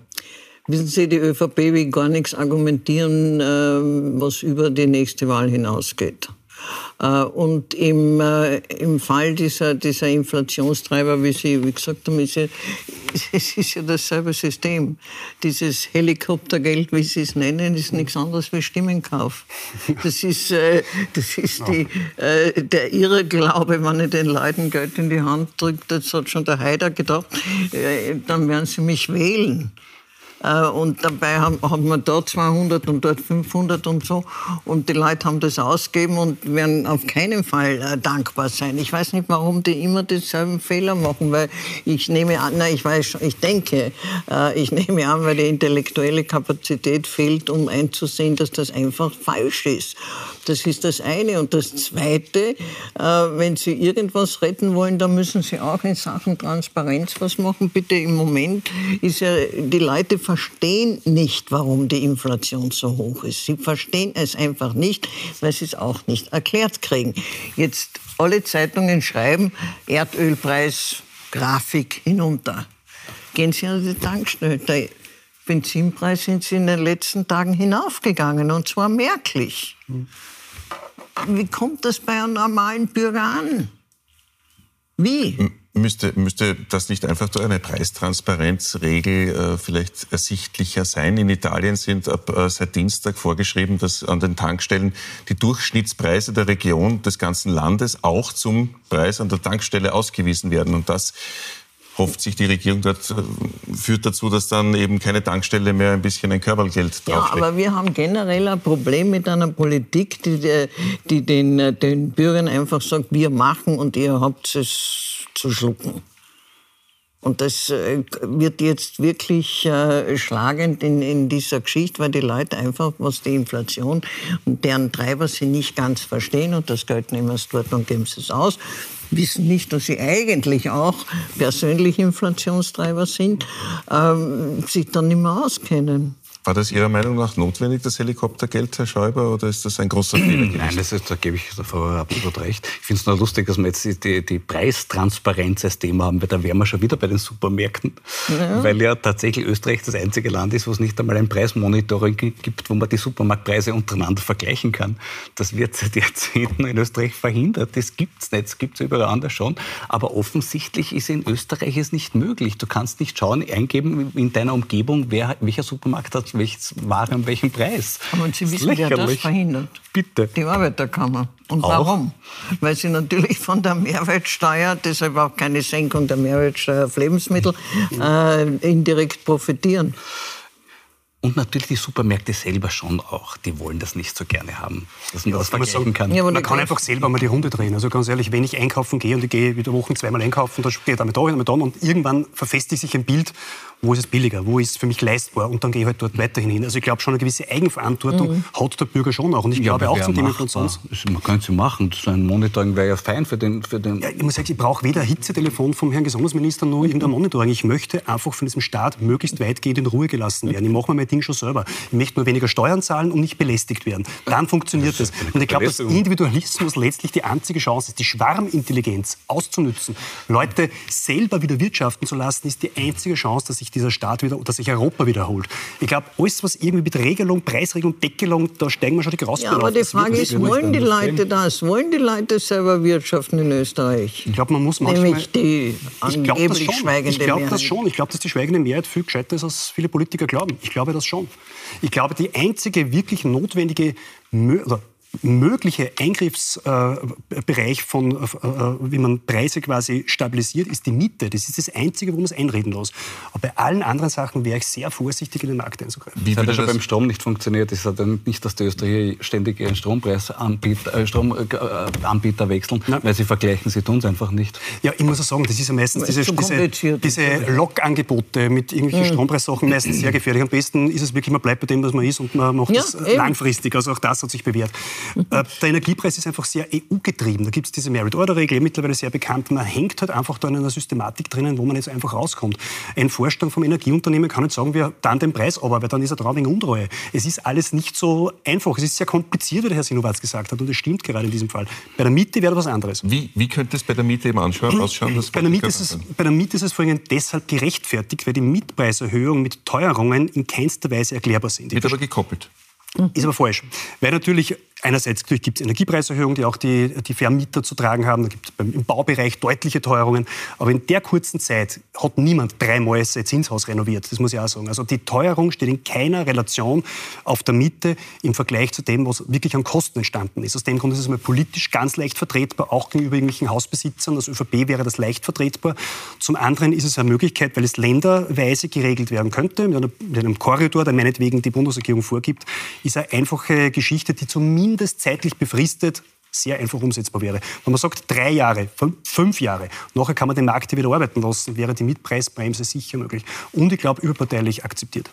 Wissen Sie, die ÖVP will gar nichts argumentieren, ähm, was über die nächste Wahl hinausgeht. Äh, und im, äh, im Fall dieser, dieser Inflationstreiber, wie Sie wie gesagt haben, ist ja, [LAUGHS] es ist ja dasselbe System. Dieses Helikoptergeld, wie Sie es nennen, ist nichts anderes wie Stimmenkauf. Das ist, äh, das ist die, der Irrglaube, wenn ich den Leuten Geld in die Hand drücke, das hat schon der Haider gedacht, dann werden sie mich wählen. Äh, und dabei haben, haben wir da 200 und dort 500 und so. Und die Leute haben das ausgegeben und werden auf keinen Fall äh, dankbar sein. Ich weiß nicht, warum die immer denselben Fehler machen, weil ich nehme an, na, ich weiß ich denke, äh, ich [LAUGHS] nehme an, weil die intellektuelle Kapazität fehlt, um einzusehen, dass das einfach falsch ist. Das ist das eine. Und das zweite, wenn Sie irgendwas retten wollen, dann müssen Sie auch in Sachen Transparenz was machen. Bitte im Moment ist ja, die Leute verstehen nicht, warum die Inflation so hoch ist. Sie verstehen es einfach nicht, weil sie es auch nicht erklärt kriegen. Jetzt alle Zeitungen schreiben, Erdölpreis, Grafik hinunter. Gehen Sie an die Tankstelle. Der Benzinpreis sind in den letzten Tagen hinaufgegangen und zwar merklich. Wie kommt das bei einem normalen Bürger an? Wie? Müsste, müsste das nicht einfach durch eine Preistransparenzregel äh, vielleicht ersichtlicher sein? In Italien sind ab äh, seit Dienstag vorgeschrieben, dass an den Tankstellen die Durchschnittspreise der Region des ganzen Landes auch zum Preis an der Tankstelle ausgewiesen werden. Und das hofft sich die Regierung dort, äh, führt dazu, dass dann eben keine Tankstelle mehr ein bisschen ein Körpergeld drauflegt. Ja, aber wir haben generell ein Problem mit einer Politik, die, die den, äh, den Bürgern einfach sagt, wir machen und ihr habt es zu schlucken. Und das äh, wird jetzt wirklich äh, schlagend in, in dieser Geschichte, weil die Leute einfach, was die Inflation und deren Treiber sie nicht ganz verstehen und das Geld nehmen sie dort und geben sie es aus, wissen nicht, dass sie eigentlich auch persönlich Inflationstreiber sind, ähm, sich dann nicht mehr auskennen. War das Ihrer Meinung nach notwendig, das Helikoptergeld, Herr Schäuber, oder ist das ein großer Fehler gewesen? Nein, das ist, da gebe ich der Frau absolut recht. Ich finde es nur lustig, dass wir jetzt die, die Preistransparenz als Thema haben, weil da wären wir schon wieder bei den Supermärkten, ja. weil ja tatsächlich Österreich das einzige Land ist, wo es nicht einmal ein Preismonitoring gibt, wo man die Supermarktpreise untereinander vergleichen kann. Das wird seit Jahrzehnten in Österreich verhindert. Das gibt es nicht, das gibt es überall anders schon. Aber offensichtlich ist in Österreich es nicht möglich. Du kannst nicht schauen, eingeben in deiner Umgebung, wer, welcher Supermarkt hat welches Ware um welchen Preis. Aber Sie wissen, wer das verhindert? Bitte. Die Arbeiterkammer. Und auch? warum? Weil sie natürlich von der Mehrwertsteuer, deshalb auch keine Senkung der Mehrwertsteuer auf Lebensmittel, äh, indirekt profitieren. Und natürlich die Supermärkte selber schon auch. Die wollen das nicht so gerne haben, dass man ja, das vergleichen kann. Ja, man kann einfach selber mal die Runde drehen. Also ganz ehrlich, wenn ich einkaufen gehe und ich gehe wieder Wochen zweimal einkaufen, dann gehe ich damit da, damit da und irgendwann verfestigt sich ein Bild, wo ist es billiger, wo ist es für mich leistbar und dann gehe ich halt dort weiterhin hin. Also ich glaube schon eine gewisse Eigenverantwortung mhm. hat der Bürger schon auch und ich ja, glaube auch zum Thema Inflations... Man könnte es machen, so ein Monitoring wäre ja fein für den... Für den ja, ich muss sagen, ich brauche weder ein Hitzetelefon vom Herrn Gesundheitsminister noch [LAUGHS] irgendein Monitoring. Ich möchte einfach von diesem Staat möglichst weitgehend in Ruhe gelassen werden. Ich mache mir Ding schon selber. Ich möchte nur weniger Steuern zahlen und nicht belästigt werden. Dann funktioniert das. Und ich glaube, dass Individualismus letztlich die einzige Chance ist, die Schwarmintelligenz auszunützen, Leute selber wieder wirtschaften zu lassen, ist die einzige Chance, dass sich dieser Staat wieder dass sich Europa wiederholt. Ich glaube, alles, was irgendwie mit Regelung, Preisregelung, Deckelung, da steigen wir schon die Grauspur Ja, aber die Frage ist, wollen die Leute das? Wollen die Leute selber wirtschaften in Österreich? Ich glaube, man muss manchmal... Nämlich die angeblich ich schweigende Ich glaube das schon. Ich glaube, dass die schweigende Mehrheit viel gescheiter ist, als viele Politiker glauben. Ich glaube das schon. Ich glaube, die einzige wirklich notwendige... Oder mögliche Eingriffsbereich von, äh, wie man Preise quasi stabilisiert, ist die Miete. Das ist das Einzige, wo man es einreden lässt. Aber bei allen anderen Sachen wäre ich sehr vorsichtig, in den Markt einzugreifen. Wie das hat ja schon beim Strom nicht funktioniert. Es hat nicht, dass die Österreicher ständig ihren Strompreisanbieter äh, Stromanbieter äh, wechseln, Nein. weil sie vergleichen, sie tun es einfach nicht. Ja, ich muss auch sagen, das ist ja meistens diese, diese, diese Lockangebote mit irgendwelchen mhm. Strompreissachen meistens sehr gefährlich. Am besten ist es wirklich, man bleibt bei dem, was man ist und man macht ja, das eben. langfristig. Also auch das hat sich bewährt. Äh, der Energiepreis ist einfach sehr EU-getrieben. Da gibt es diese Merit-Order-Regel, mittlerweile sehr bekannt. Man hängt halt einfach da in einer Systematik drinnen, wo man jetzt einfach rauskommt. Ein Vorstand vom Energieunternehmen kann nicht sagen, wir dann den Preis aber, weil dann ist er dran wegen Untreue. Es ist alles nicht so einfach. Es ist sehr kompliziert, wie der Herr Sinowatz gesagt hat. Und das stimmt gerade in diesem Fall. Bei der Miete wäre was anderes. Wie, wie könnte es bei der Miete eben anschauen, ausschauen? bei, der Miete ist es, bei der Miete ist es vorhin deshalb gerechtfertigt, weil die Mietpreiserhöhung mit Teuerungen in keinster Weise erklärbar sind. Wird aber gekoppelt. Ist aber falsch. Weil natürlich Einerseits gibt es Energiepreiserhöhungen, die auch die, die Vermieter zu tragen haben. Da gibt es im Baubereich deutliche Teuerungen. Aber in der kurzen Zeit hat niemand dreimal sein Zinshaus renoviert. Das muss ich auch sagen. Also die Teuerung steht in keiner Relation auf der Miete im Vergleich zu dem, was wirklich an Kosten entstanden ist. Aus dem Grund ist es mal politisch ganz leicht vertretbar, auch gegenüber irgendwelchen Hausbesitzern. Als ÖVP wäre das leicht vertretbar. Zum anderen ist es eine Möglichkeit, weil es länderweise geregelt werden könnte, mit, einem Korridor, der meinetwegen die Bundesregierung vorgibt, ist eine einfache Geschichte, die zumindest zumindest zeitlich befristet sehr einfach umsetzbar wäre. Wenn man sagt, drei Jahre, fünf Jahre, nachher kann man den Markt wieder arbeiten lassen, wäre die Mietpreisbremse sicher möglich. Und ich glaube, überparteilich akzeptiert.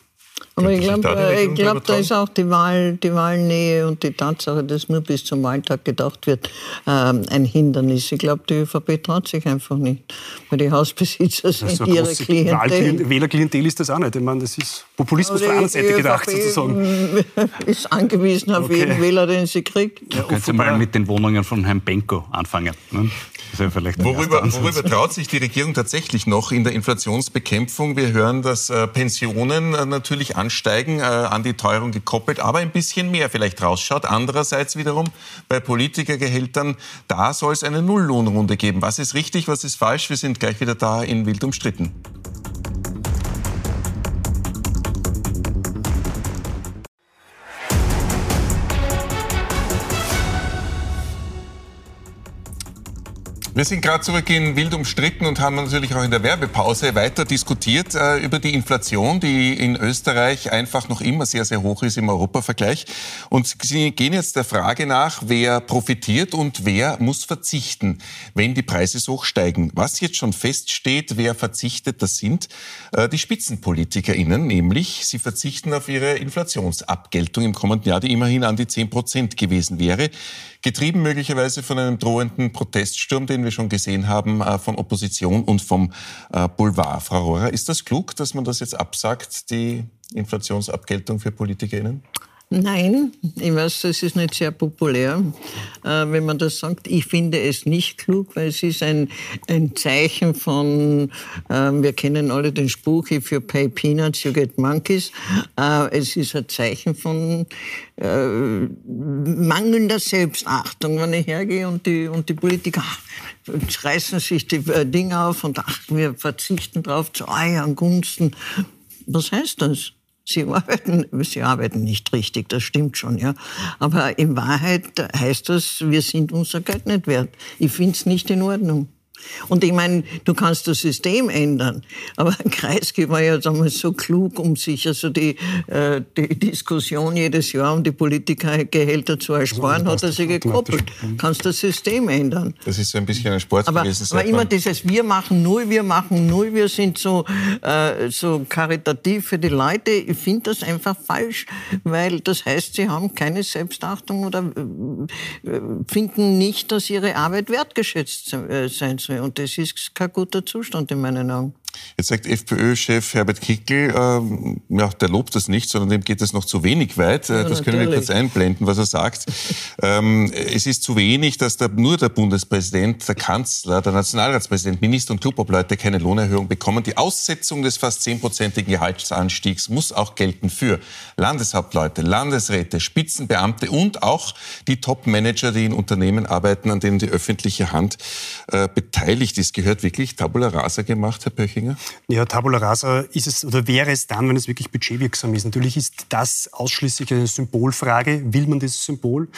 Aber ich glaube, äh, glaub, da ist auch die, Wahl, die Wahlnähe und die Tatsache, dass nur bis zum Wahltag gedacht wird, ähm, ein Hindernis. Ich glaube, die ÖVP traut sich einfach nicht, weil die Hausbesitzer sind so ihre Klientel. Wählerklientel ist das auch nicht. Ich meine, das ist Populismus von einer Seite gedacht, sozusagen. [LAUGHS] ist angewiesen auf okay. jeden Wähler, den sie kriegt. Ja, Können Sie mal mit den Wohnungen von Herrn Benko anfangen. Ne? Ja worüber, worüber traut sich die Regierung tatsächlich noch in der Inflationsbekämpfung? Wir hören, dass äh, Pensionen äh, natürlich ansteigen, äh, an die Teuerung gekoppelt, aber ein bisschen mehr vielleicht rausschaut. Andererseits wiederum bei Politikergehältern, da soll es eine Nulllohnrunde geben. Was ist richtig, was ist falsch? Wir sind gleich wieder da in wild umstritten. Wir sind gerade zurück in Wild umstritten und haben natürlich auch in der Werbepause weiter diskutiert äh, über die Inflation, die in Österreich einfach noch immer sehr, sehr hoch ist im Europavergleich. Und Sie gehen jetzt der Frage nach, wer profitiert und wer muss verzichten, wenn die Preise so hoch steigen. Was jetzt schon feststeht, wer verzichtet, das sind äh, die SpitzenpolitikerInnen, nämlich sie verzichten auf ihre Inflationsabgeltung im kommenden Jahr, die immerhin an die 10 Prozent gewesen wäre getrieben möglicherweise von einem drohenden Proteststurm, den wir schon gesehen haben, äh, von Opposition und vom äh, Boulevard. Frau Rohrer, ist das klug, dass man das jetzt absagt, die Inflationsabgeltung für PolitikerInnen? Nein, ich weiß, das ist nicht sehr populär, äh, wenn man das sagt. Ich finde es nicht klug, weil es ist ein, ein Zeichen von, äh, wir kennen alle den Spruch, if you pay peanuts, you get monkeys. Äh, es ist ein Zeichen von äh, mangelnder Selbstachtung, wenn ich hergehe und die, und die Politiker ach, reißen sich die Dinge auf und ach, wir verzichten darauf zu euren Gunsten. Was heißt das? Sie arbeiten, sie arbeiten nicht richtig, das stimmt schon, ja. Aber in Wahrheit heißt das, wir sind unser Geld nicht wert. Ich finde es nicht in Ordnung. Und ich meine, du kannst das System ändern. Aber [LAUGHS] Kreisky war ja damals so klug, um sich also die, äh, die Diskussion jedes Jahr um die Politikergehälter zu ersparen, hat er sich gekoppelt. Du kannst das System ändern. Das ist so ein bisschen ein Sport aber, gewesen. Aber immer dieses Wir machen null, wir machen null, wir sind so, äh, so karitativ für die Leute. Ich finde das einfach falsch, weil das heißt, sie haben keine Selbstachtung oder äh, finden nicht, dass ihre Arbeit wertgeschätzt äh, sein soll. Und das ist kein guter Zustand in meinen Augen. Jetzt sagt FPÖ-Chef Herbert Kickl, ähm, ja, der lobt das nicht, sondern dem geht es noch zu wenig weit. Ja, das können wir kurz einblenden, was er sagt. ähm, es ist zu wenig, dass der, nur der Bundespräsident, der Kanzler, der Nationalratspräsident, Minister und Clubobleute keine Lohnerhöhung bekommen. Die Aussetzung des fast zehnprozentigen Gehaltsanstiegs muss auch gelten für Landeshauptleute, Landesräte, Spitzenbeamte und auch die Top-Manager, die in Unternehmen arbeiten, an denen die öffentliche Hand äh, beteiligt beteiligt ist, gehört wirklich Tabula Rasa gemacht, Herr Pöchinger? Ja, Tabula Rasa ist es oder wäre es dann, wenn es wirklich budgetwirksam ist. Natürlich ist das ausschließlich eine Symbolfrage. Will man dieses Symbol?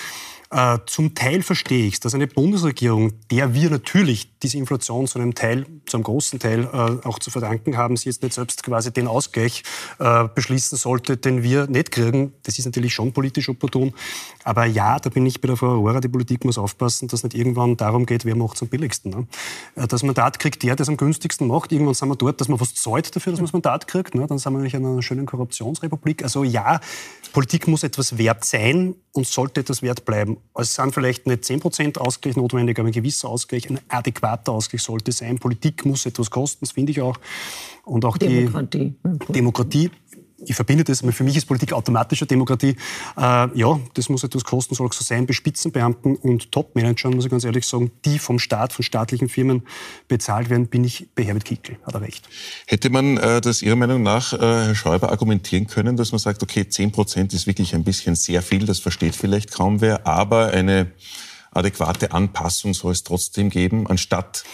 Äh, zum Teil verstehe ich es, dass eine Bundesregierung, der wir natürlich diese Inflation zu einem Teil, zu einem großen Teil äh, auch zu verdanken haben, sie jetzt nicht selbst quasi den Ausgleich äh, beschließen sollte, den wir nicht kriegen. Das ist natürlich schon politisch opportun. Aber ja, da bin ich bei der Frau Aurora, die Politik muss aufpassen, dass nicht irgendwann darum geht, wer macht es am billigsten. Ne? Äh, das Mandat kriegt der, der es am günstigsten macht. Irgendwann sind wir dort, dass man was zahlt dafür, dass man das Mandat kriegt. Ne? Dann sind wir nämlich in einer schönen Korruptionsrepublik. Also ja, Politik muss etwas wert sein und sollte etwas wert bleiben. Es sind vielleicht nicht 10% Ausgleich notwendig, aber ein gewisser Ausgleich, ein adäquater Ausgleich sollte sein. Politik muss etwas kosten, das finde ich auch. Und auch Demokratie. die Demokratie ich verbinde das, für mich ist Politik automatische Demokratie. Äh, ja, das muss etwas kosten, soll auch so sein. Bei Spitzenbeamten und Topmanagern, muss ich ganz ehrlich sagen, die vom Staat, von staatlichen Firmen bezahlt werden, bin ich bei Herbert Kickl. Hat er recht. Hätte man äh, das Ihrer Meinung nach, äh, Herr Schäuber, argumentieren können, dass man sagt, okay, 10 Prozent ist wirklich ein bisschen sehr viel, das versteht vielleicht kaum wer, aber eine adäquate Anpassung soll es trotzdem geben, anstatt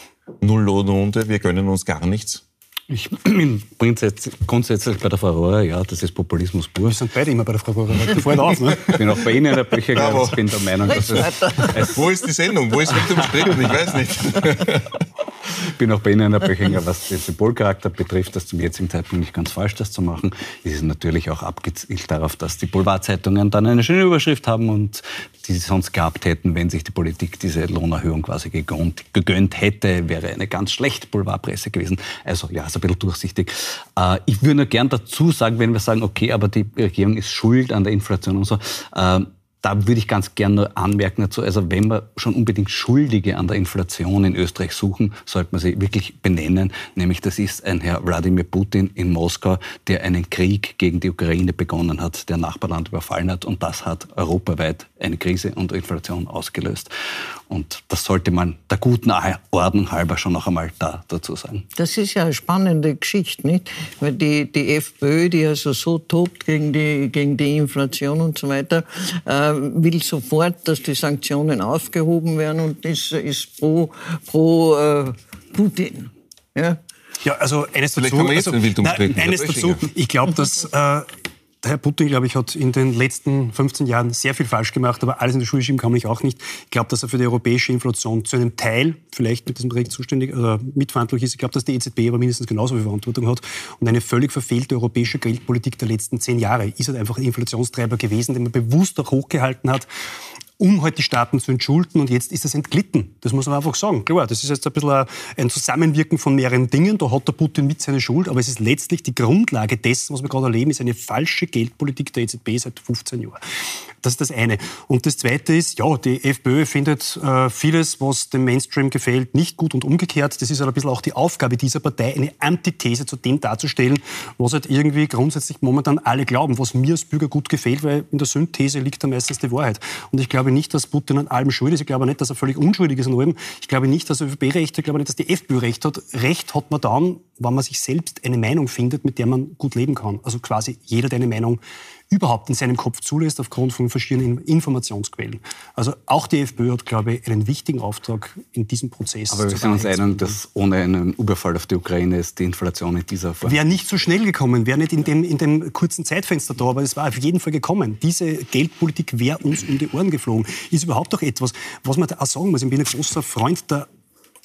Nulllohnrunde, wir gönnen uns gar nichts? Ich bin grundsätzlich bei der Frau Rohrer, ja, das ist Populismus pur. Wir sind beide immer bei der Frau Rohrer. Fällt auf, ne? [LAUGHS] Ich bin auch bei Ihnen in der Bücher, ich bin der Meinung, dass es, es Wo ist die Sendung? Wo ist Victor umstritten? Ich weiß nicht. Ich bin auch bei Ihnen, Herr Böchinger, was den Symbolcharakter betrifft, das zum jetzigen Zeitpunkt nicht ganz falsch, das zu machen. Es ist natürlich auch abgezielt darauf, dass die Boulevardzeitungen dann eine schöne Überschrift haben und die sie sonst gehabt hätten, wenn sich die Politik diese Lohnerhöhung quasi gegönnt, gegönnt hätte, wäre eine ganz schlechte Boulevardpresse gewesen. Also ja, ist ein bisschen durchsichtig. Äh, ich würde nur gern dazu sagen, wenn wir sagen, okay, aber die Regierung ist schuld an der Inflation und so, äh, da würde ich ganz gerne nur anmerken dazu, also wenn wir schon unbedingt Schuldige an der Inflation in Österreich suchen, sollte man sie wirklich benennen. Nämlich das ist ein Herr Wladimir Putin in Moskau, der einen Krieg gegen die Ukraine begonnen hat, der Nachbarland überfallen hat und das hat europaweit eine Krise und Inflation ausgelöst. Und das sollte man der guten Ordnung halber schon noch einmal da dazu sagen. Das ist ja eine spannende Geschichte, nicht? Weil die, die FPÖ, die also so tobt gegen die, gegen die Inflation und so weiter, äh, will sofort, dass die Sanktionen aufgehoben werden und ist, ist pro, pro äh, Putin. Ja? Ja, also eines dazu. Also, nein, eines dazu. Ich glaube, dass äh, Herr Putin, glaube ich, hat in den letzten 15 Jahren sehr viel falsch gemacht, aber alles in die Schule schieben kann man auch nicht. Ich glaube, dass er für die europäische Inflation zu einem Teil vielleicht mit diesem Bericht zuständig oder mitverantwortlich ist. Ich glaube, dass die EZB aber mindestens genauso viel Verantwortung hat. Und eine völlig verfehlte europäische Geldpolitik der letzten zehn Jahre ist halt einfach ein Inflationstreiber gewesen, den man bewusst auch hochgehalten hat um halt die Staaten zu entschulden. Und jetzt ist es entglitten. Das muss man einfach sagen. Klar, das ist jetzt ein bisschen ein Zusammenwirken von mehreren Dingen. Da hat der Putin mit seine Schuld. Aber es ist letztlich die Grundlage dessen, was wir gerade erleben, ist eine falsche Geldpolitik der EZB seit 15 Jahren. Das ist das eine. Und das zweite ist, ja, die FPÖ findet äh, vieles, was dem Mainstream gefällt, nicht gut und umgekehrt. Das ist halt ein bisschen auch die Aufgabe dieser Partei, eine Antithese zu dem darzustellen, was halt irgendwie grundsätzlich momentan alle glauben, was mir als Bürger gut gefällt, weil in der Synthese liegt da meistens die Wahrheit. Und ich glaube nicht, dass Putin an allem schuld ist. Ich glaube nicht, dass er völlig unschuldig ist an allem. Ich glaube nicht, dass ÖVP recht hat. Ich glaube nicht, dass die FPÖ recht hat. Recht hat man dann, wenn man sich selbst eine Meinung findet, mit der man gut leben kann. Also quasi jeder, der eine Meinung überhaupt in seinem Kopf zulässt, aufgrund von verschiedenen Informationsquellen. Also auch die FPÖ hat, glaube ich, einen wichtigen Auftrag in diesem Prozess. Aber wir sind uns einig, dass ohne einen Überfall auf die Ukraine ist die Inflation in dieser Form. Wäre nicht so schnell gekommen, wäre nicht in dem, in dem kurzen Zeitfenster da, aber es war auf jeden Fall gekommen. Diese Geldpolitik wäre uns um die Ohren geflogen. Ist überhaupt auch etwas, was man auch sagen muss. Ich bin ein großer Freund der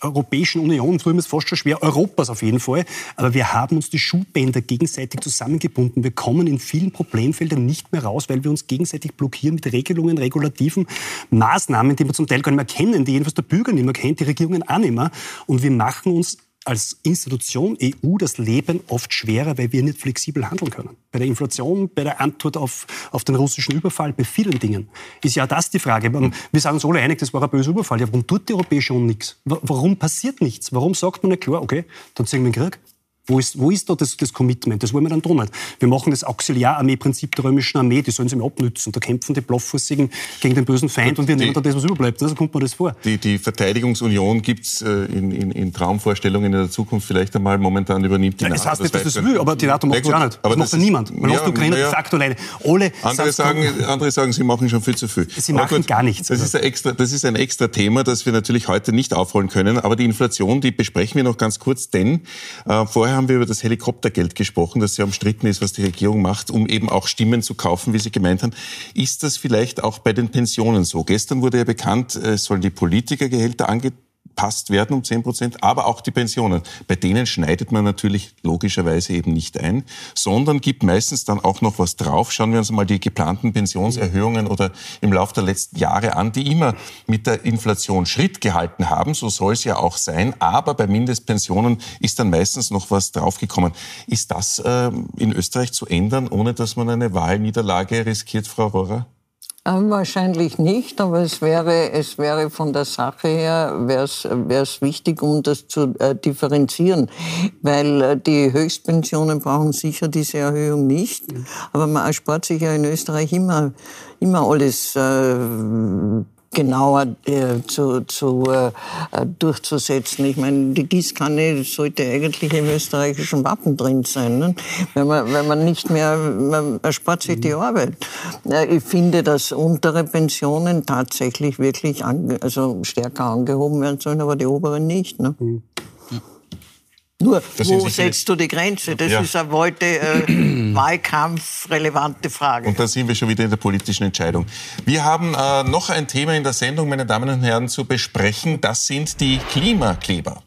Europäischen Union, früher ist es fast schon schwer, Europas auf jeden Fall, aber wir haben uns die Schuhbänder gegenseitig zusammengebunden. Wir kommen in vielen Problemfeldern nicht mehr raus, weil wir uns gegenseitig blockieren mit Regelungen, regulativen Maßnahmen, die wir zum Teil gar nicht mehr kennen, die jedenfalls der Bürger nicht mehr kennt, die Regierungen auch nicht mehr. Und wir machen uns als Institution EU das Leben oft schwerer, weil wir nicht flexibel handeln können. Bei der Inflation, bei der Antwort auf, auf den russischen Überfall, bei vielen Dingen ist ja das die Frage. Wir sagen uns alle einig, das war ein böser Überfall. Ja, warum tut die Europäische Union nichts? Warum passiert nichts? Warum sagt man nicht klar, okay, dann ziehen wir den Krieg? Wo ist, wo ist da das, das Commitment? Das wollen wir dann tun. Wir machen das Auxiliararmee-Prinzip der römischen Armee, die sollen sie mal abnützen. Da kämpfen die Blaufußigen gegen den bösen Feind und wir nehmen da das, was überbleibt. So kommt man das vor. Die, die Verteidigungsunion gibt es äh, in, in, in, Traumvorstellungen in der Zukunft vielleicht einmal. Momentan übernimmt die NATO. Es heißt nicht, dass das will, aber die NATO macht es auch nicht. Aber das macht ja niemand. Man ja, macht Ukraine ja, de facto alleine. Alle andere, sagen, andere sagen, sie machen schon viel zu viel. Sie machen gut, gar nichts. Das ist, ein extra, das ist ein extra Thema, das wir natürlich heute nicht aufholen können. Aber die Inflation, die besprechen wir noch ganz kurz, denn äh, vorher haben wir über das Helikoptergeld gesprochen, das sehr umstritten ist, was die Regierung macht, um eben auch Stimmen zu kaufen, wie Sie gemeint haben. Ist das vielleicht auch bei den Pensionen so? Gestern wurde ja bekannt, es sollen die Politikergehälter ange angepasst werden um 10 Prozent, aber auch die Pensionen. Bei denen schneidet man natürlich logischerweise eben nicht ein, sondern gibt meistens dann auch noch was drauf. Schauen wir uns mal die geplanten Pensionserhöhungen oder im Laufe der letzten Jahre an, die immer mit der Inflation Schritt gehalten haben. So soll es ja auch sein. Aber bei Mindestpensionen ist dann meistens noch was draufgekommen. Ist das äh, in Österreich zu ändern, ohne dass man eine Wahlniederlage riskiert, Frau Rohrer? Wahrscheinlich nicht, aber es wäre, es wäre von der Sache her wäre es wichtig, um das zu äh, differenzieren, weil äh, die Höchstpensionen brauchen sicher diese Erhöhung nicht, aber man erspart sich ja in Österreich immer, immer alles äh, genauer äh, zu, zu äh, durchzusetzen. Ich meine, die Gießkanne sollte eigentlich im österreichischen Wappen drin sein. Ne? Wenn, man, wenn man nicht mehr, man erspart sich die Arbeit. Äh, ich finde, dass untere Pensionen tatsächlich wirklich ange, also stärker angehoben werden sollen, aber die oberen nicht. Ne? Mhm. Nur, das wo setzt du die Grenze? Das ja. ist eine heute äh, [CLEARS THROAT] wahlkampfrelevante Frage. Und da sind wir schon wieder in der politischen Entscheidung. Wir haben äh, noch ein Thema in der Sendung, meine Damen und Herren, zu besprechen. Das sind die Klimakleber.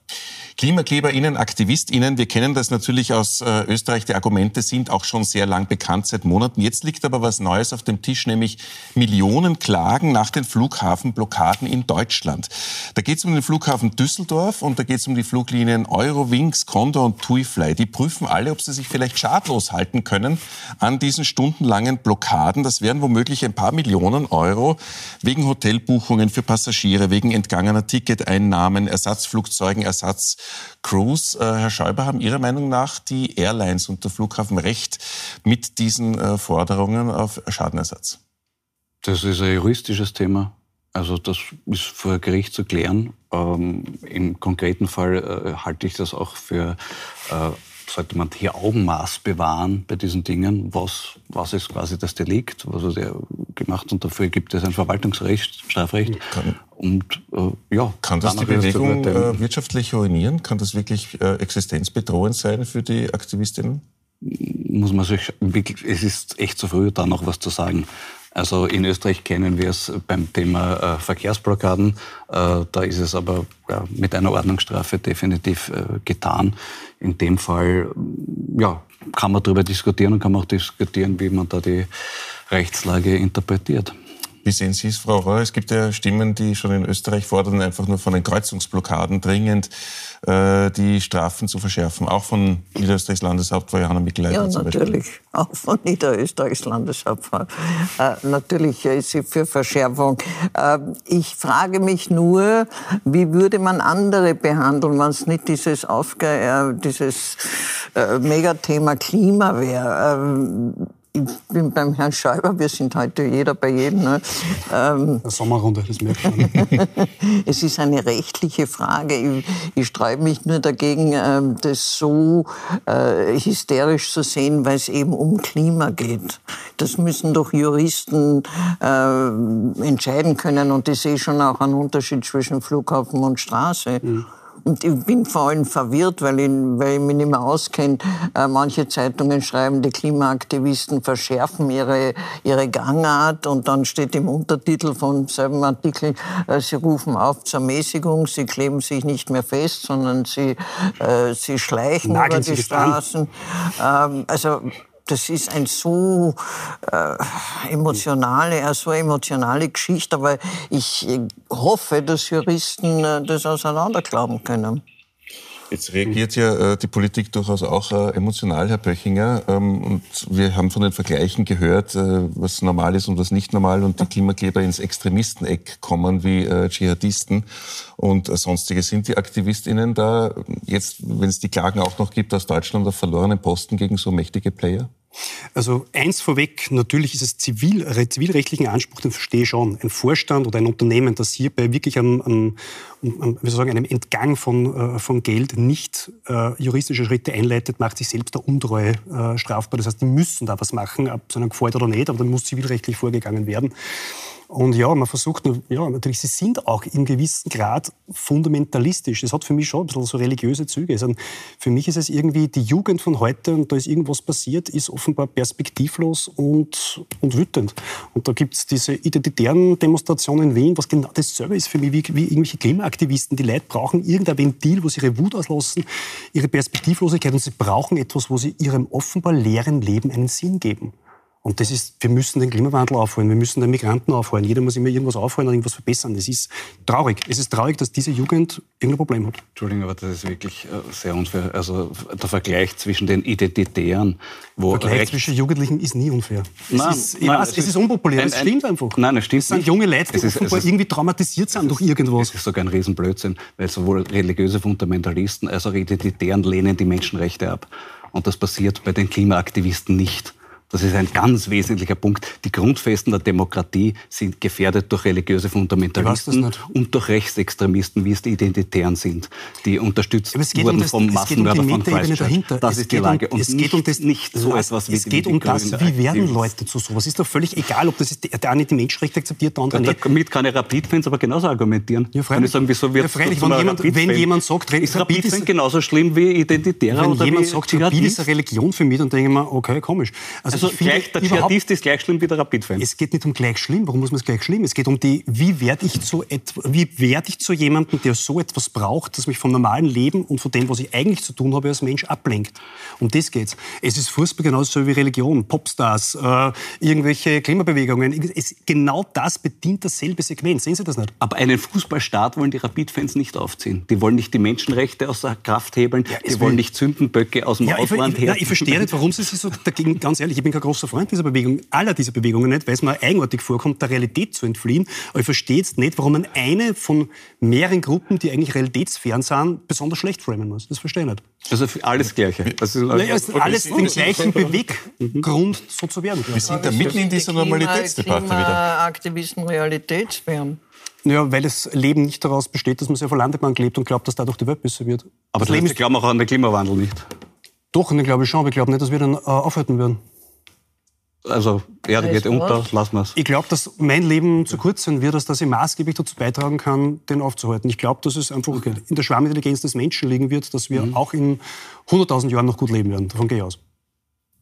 KlimakleberInnen, AktivistInnen, wir kennen das natürlich aus äh, Österreich. Die Argumente sind auch schon sehr lang bekannt, seit Monaten. Jetzt liegt aber was Neues auf dem Tisch, nämlich Millionen Klagen nach den Flughafenblockaden in Deutschland. Da geht es um den Flughafen Düsseldorf und da geht es um die Fluglinien Eurowings, Condor und TuiFly. Die prüfen alle, ob sie sich vielleicht schadlos halten können an diesen stundenlangen Blockaden. Das wären womöglich ein paar Millionen Euro wegen Hotelbuchungen für Passagiere, wegen entgangener Ticketeinnahmen, Ersatzflugzeugen, Ersatz Cruise. Äh, Herr Schäuber, haben Ihrer Meinung nach die Airlines und der Flughafen recht mit diesen äh, Forderungen auf Schadenersatz? Das ist ein juristisches Thema. Also das ist vor Gericht zu klären. Ähm, Im konkreten Fall äh, halte ich das auch für, äh, sollte man hier Augenmaß bewahren bei diesen Dingen. Was, was ist quasi das Delikt? Was hat er gemacht? Und dafür gibt es ein Verwaltungsrecht, Strafrecht. Kann, und äh, ja, kann das die Bewegung äh, wirtschaftlich ruinieren? Kann das wirklich äh, existenzbedrohend sein für die Aktivistinnen? Muss man sich es ist echt zu früh, da noch was zu sagen. Also in Österreich kennen wir es beim Thema äh, Verkehrsblockaden. Äh, da ist es aber ja, mit einer Ordnungsstrafe definitiv äh, getan. In dem Fall ja, kann man darüber diskutieren und kann man auch diskutieren, wie man da die Rechtslage interpretiert. Wie sehen Sie es, Frau Rohr? Es gibt ja Stimmen, die schon in Österreich fordern, einfach nur von den Kreuzungsblockaden dringend äh, die Strafen zu verschärfen, auch von Niederösterreichs Landeshauptfrau Johanna Mikl-Leitner Ja, natürlich, auch von Niederösterreichs Landeshauptfrau. Äh, natürlich ist sie für Verschärfung. Äh, ich frage mich nur, wie würde man andere behandeln, wenn es nicht dieses, Aufge äh, dieses äh, Megathema Klima wäre? Ich bin beim Herrn Schäuber, wir sind heute jeder bei jedem. Ne? Ähm, [LAUGHS] Sommerrunde, das merkt man. [LAUGHS] es ist eine rechtliche Frage. Ich, ich sträube mich nur dagegen, ähm, das so äh, hysterisch zu sehen, weil es eben um Klima geht. Das müssen doch Juristen äh, entscheiden können und ich sehe schon auch einen Unterschied zwischen Flughafen und Straße. Mhm. Und ich bin vor allem verwirrt, weil ich, weil ich mich nicht mehr auskenne. Äh, manche Zeitungen schreiben, die Klimaaktivisten verschärfen ihre, ihre Gangart und dann steht im Untertitel von selben Artikel, äh, sie rufen auf zur Mäßigung, sie kleben sich nicht mehr fest, sondern sie, äh, sie schleichen Nageln über die Straßen. Ähm, also das ist ein so äh, emotionale, eine so emotionale Geschichte, aber ich hoffe, dass Juristen äh, das auseinanderklauben können. Jetzt reagiert ja äh, die Politik durchaus auch äh, emotional, Herr Böchinger. Ähm, und wir haben von den Vergleichen gehört, äh, was normal ist und was nicht normal. Und die Klimakleber ins Extremisteneck kommen wie äh, Dschihadisten und äh, sonstige. Sind die AktivistInnen da jetzt, wenn es die Klagen auch noch gibt aus Deutschland, auf verlorenen Posten gegen so mächtige Player? Also eins vorweg, natürlich ist es zivil, zivilrechtlichen Anspruch, den verstehe ich schon. Ein Vorstand oder ein Unternehmen, das hierbei wirklich am, am, am wie sagen, einem Entgang von, äh, von Geld nicht äh, juristische Schritte einleitet, macht sich selbst der Untreue äh, strafbar. Das heißt, die müssen da was machen, ob es einem gefällt oder nicht, aber dann muss zivilrechtlich vorgegangen werden. Und ja, man versucht, ja, natürlich, sie sind auch im gewissen Grad fundamentalistisch. Das hat für mich schon ein bisschen so religiöse Züge. Also für mich ist es irgendwie die Jugend von heute und da ist irgendwas passiert, ist offenbar perspektivlos und, und wütend. Und da gibt es diese identitären Demonstrationen in Wien, was genau dasselbe ist für mich wie, wie irgendwelche Klimaaktivisten. Die Leute brauchen irgendein Ventil, wo sie ihre Wut auslassen, ihre Perspektivlosigkeit und sie brauchen etwas, wo sie ihrem offenbar leeren Leben einen Sinn geben. Und das ist, wir müssen den Klimawandel aufholen, wir müssen den Migranten aufholen. Jeder muss immer irgendwas aufholen und irgendwas verbessern. Das ist traurig. Es ist traurig, dass diese Jugend irgendein Problem hat. Entschuldigung, aber das ist wirklich äh, sehr unfair. Also der Vergleich zwischen den Identitären, wo Der Vergleich zwischen Jugendlichen ist nie unfair. Nein, es ist, nein, weiß, es, es ist, unpopulär, es stimmt einfach. Nein, es stimmt Es sind nicht. junge Leute, die es ist, offenbar ist, irgendwie traumatisiert sind durch irgendwas. Es ist sogar ein Riesenblödsinn, weil sowohl religiöse Fundamentalisten als auch Identitären lehnen die Menschenrechte ab. Und das passiert bei den Klimaaktivisten nicht. Das ist ein ganz wesentlicher Punkt. Die Grundfesten der Demokratie sind gefährdet durch religiöse Fundamentalisten und durch Rechtsextremisten, wie es die Identitären sind, die unterstützt wurden um das, vom Massenmörder um von Christchurch. Das es ist die Lage. Um, und es geht um das nicht so etwas wie Es geht um das, wie werden Leute zu sowas. Ist doch völlig egal, ob das ist, der eine die Menschenrechte akzeptiert, der andere nicht. Damit kann ich Rapid-Fans aber genauso argumentieren. Ja. Kann ich sagen, wieso wird ja, freilich. Wenn jemand, wenn jemand sagt, ist Rapid, Rapid genauso schlimm wie Identitärer Wenn jemand sagt, Rapid ist eine Religion für mich, dann denke ich mir, okay, komisch. Also also gleich, der Dschihadist ist gleich schlimm wie der Rapid-Fan. Es geht nicht um gleich schlimm. Warum muss man es gleich schlimm? Es geht um die, wie werde ich zu wie werde ich zu jemandem, der so etwas braucht, das mich vom normalen Leben und von dem, was ich eigentlich zu tun habe als Mensch, ablenkt. Um das geht's. Es ist Fußball genauso wie Religion, Popstars, äh, irgendwelche Klimabewegungen. Es, genau das bedient dasselbe Segment. Sehen Sie das nicht? Aber einen Fußballstaat wollen die Rapid-Fans nicht aufziehen. Die wollen nicht die Menschenrechte außer Kraft hebeln. Ja, die wollen nicht Sündenböcke aus dem ja, Ausland her. Ich, ich verstehe nicht, [LAUGHS] warum Sie sich so dagegen, ganz ehrlich, ich bin kein großer Freund dieser Bewegung, aller dieser Bewegungen nicht, weil es mir eigenartig vorkommt, der Realität zu entfliehen. Aber ich verstehe jetzt nicht, warum man eine von mehreren Gruppen, die eigentlich realitätsfern sind, besonders schlecht framen muss. Das verstehe ich nicht. Also alles Gleiche. Das ist naja, also alles den gleichen Beweggrund, so zu werden. Wir sind da mitten in dieser Normalitätsdebatte wieder. Aktivisten realitätsfern. Ja, weil das Leben nicht daraus besteht, dass man sich auf Landebahn lebt und glaubt, dass dadurch die Welt besser wird. Aber das, Leben glauben auch an den Klimawandel nicht. Doch, den glaube ich schon, aber ich glaube nicht, dass wir dann äh, aufhalten werden. Also Erde geht unter, lassen wir es. Ich glaube, dass mein Leben zu kurz sein wird, dass das ich maßgeblich dazu beitragen kann, den aufzuhalten. Ich glaube, dass es einfach okay. in der Schwarmintelligenz des Menschen liegen wird, dass wir mhm. auch in 100.000 Jahren noch gut leben werden. Davon gehe ich aus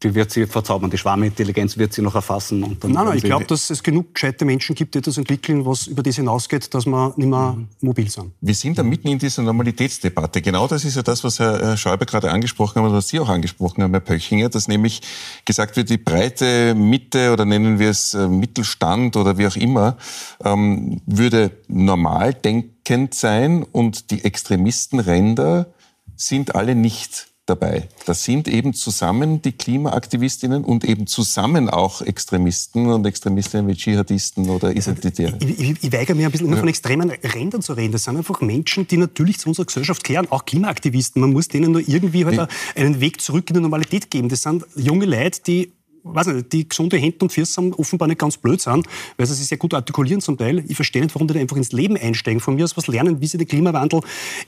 die wird sie verzaubern, die Schwarmintelligenz wird sie noch erfassen. Und dann nein, nein, ich glaube, dass es genug gescheite Menschen gibt, die das entwickeln, was über das hinausgeht, dass wir nicht mehr mhm. mobil sind. Wir sind da mitten in dieser Normalitätsdebatte. Genau das ist ja das, was Herr Schäuber gerade angesprochen hat, und was Sie auch angesprochen haben, Herr Pöchinger, dass nämlich gesagt wird, die breite Mitte oder nennen wir es äh, Mittelstand oder wie auch immer, ähm, würde normal denkend sein und die Extremistenränder sind alle nicht dabei. Das sind eben zusammen die Klimaaktivistinnen und eben zusammen auch Extremisten und Extremistinnen wie Dschihadisten oder Identitäre. Ich, ich, ich weigere mich ein bisschen immer ja. von extremen Rändern zu reden. Das sind einfach Menschen, die natürlich zu unserer Gesellschaft kehren, auch Klimaaktivisten. Man muss denen nur irgendwie halt einen Weg zurück in die Normalität geben. Das sind junge Leute, die weiß nicht, die gesunde Hände und Füße haben offenbar nicht ganz blöd sind, weil sie sich sehr gut artikulieren zum Teil. Ich verstehe nicht, warum die einfach ins Leben einsteigen. Von mir aus was lernen, wie sie den Klimawandel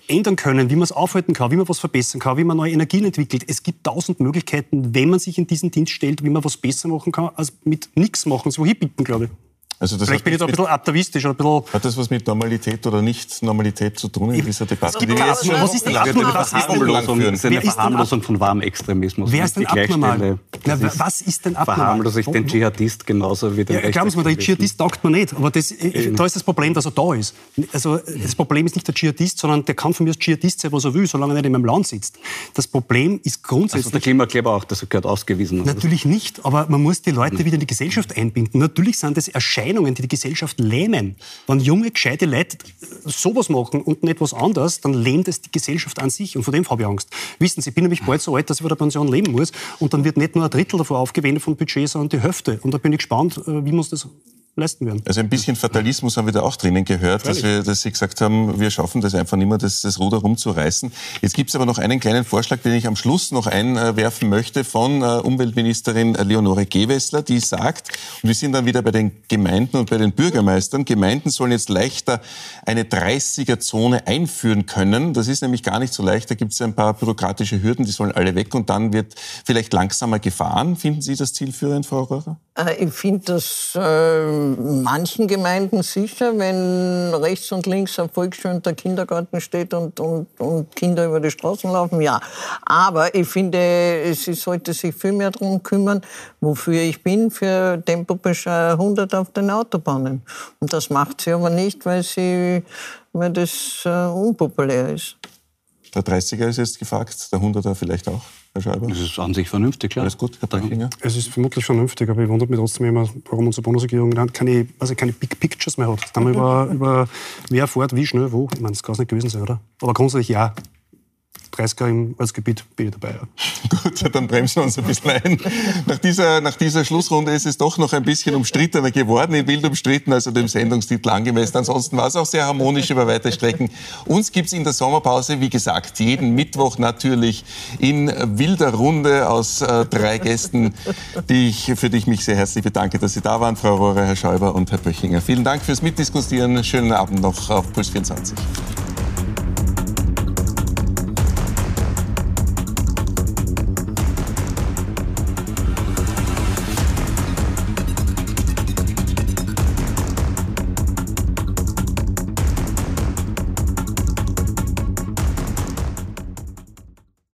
ändern können, wie man es aufhalten kann, wie man was verbessern kann, wie man neue Energien entwickelt. Es gibt tausend Möglichkeiten, wenn man sich in diesen Dienst stellt, wie man was besser machen kann, als mit nichts machen. So hier bitten, glaube ich. Also das Vielleicht bin ich da ein bisschen atavistisch. Ein bisschen hat das was mit Normalität oder Nicht-Normalität zu tun in dieser Debatte? Die was, was ist denn abnormal? Das ist eine Verharmlosung von warmem Extremismus. Wer ist denn abnormal? Na, was ist denn abnormal? Verharmlose ich den Dschihadist genauso wie den ja, Glauben Sie mir, der Dschihadist taugt man nicht. Aber das, da ist das Problem, dass er da ist. Also das Problem ist nicht der Dschihadist, sondern der kann von mir als Dschihadist sein, was er will, solange er nicht in meinem Land sitzt. Das Problem ist grundsätzlich... Also der Klimakleber auch, das gehört ausgewiesen. Natürlich nicht, aber man muss die Leute wieder in die Gesellschaft einbinden. Natürlich sind das Erscheinungen Meinungen, die die Gesellschaft lähmen. Wenn junge, gescheite Leute sowas machen und nicht was anderes, dann lähmt es die Gesellschaft an sich. Und vor dem habe ich Angst. Wissen Sie, ich bin nämlich bald so alt, dass ich von der Pension leben muss. Und dann wird nicht nur ein Drittel davon aufgewendet vom Budget, sondern die Hälfte. Und da bin ich gespannt, äh, wie man das leisten werden. Also ein bisschen Fatalismus haben wir da auch drinnen gehört, dass, wir, dass Sie gesagt haben, wir schaffen das einfach nicht mehr, das, das Ruder rumzureißen. Jetzt gibt es aber noch einen kleinen Vorschlag, den ich am Schluss noch einwerfen möchte von äh, Umweltministerin Leonore Gewessler, die sagt, und wir sind dann wieder bei den Gemeinden und bei den Bürgermeistern, Gemeinden sollen jetzt leichter eine 30er-Zone einführen können. Das ist nämlich gar nicht so leicht. Da gibt es ein paar bürokratische Hürden, die sollen alle weg und dann wird vielleicht langsamer gefahren. Finden Sie das zielführend, Frau Röhrer? Äh, ich finde das äh, manchen Gemeinden sicher, wenn rechts und links ein Volksschule und der Kindergarten steht und, und, und Kinder über die Straßen laufen, ja. Aber ich finde, sie sollte sich viel mehr darum kümmern, wofür ich bin, für Tempobescheuer 100 auf den Autobahnen. Und das macht sie aber nicht, weil, sie, weil das äh, unpopulär ist. Der 30er ist jetzt gefragt, der 100er vielleicht auch. Herr Schreiber? Das ist an sich vernünftig, klar. Alles gut, Herr Breichinger? Es ist vermutlich vernünftig, aber ich wundert mich trotzdem immer, warum unsere Bundesregierung keine, also keine Big Pictures mehr hat. Dann über, über wer fährt, wie schnell, wo. Ich meine, das kann es nicht gewesen sein, oder? Aber grundsätzlich ja. 30er im Ortsgebiet bin ich dabei. Ja. [LAUGHS] Gut, dann bremsen wir uns ein bisschen ein. Nach dieser, nach dieser Schlussrunde ist es doch noch ein bisschen umstrittener geworden, in wild umstritten, also dem Sendungstitel angemessen. Ansonsten war es auch sehr harmonisch über weite Strecken. Uns gibt es in der Sommerpause, wie gesagt, jeden Mittwoch natürlich in wilder Runde aus äh, drei Gästen, die ich, für die ich mich sehr herzlich bedanke, dass Sie da waren, Frau Rohrer, Herr Schäuber und Herr Böchinger. Vielen Dank fürs Mitdiskutieren. Schönen Abend noch auf Puls 24.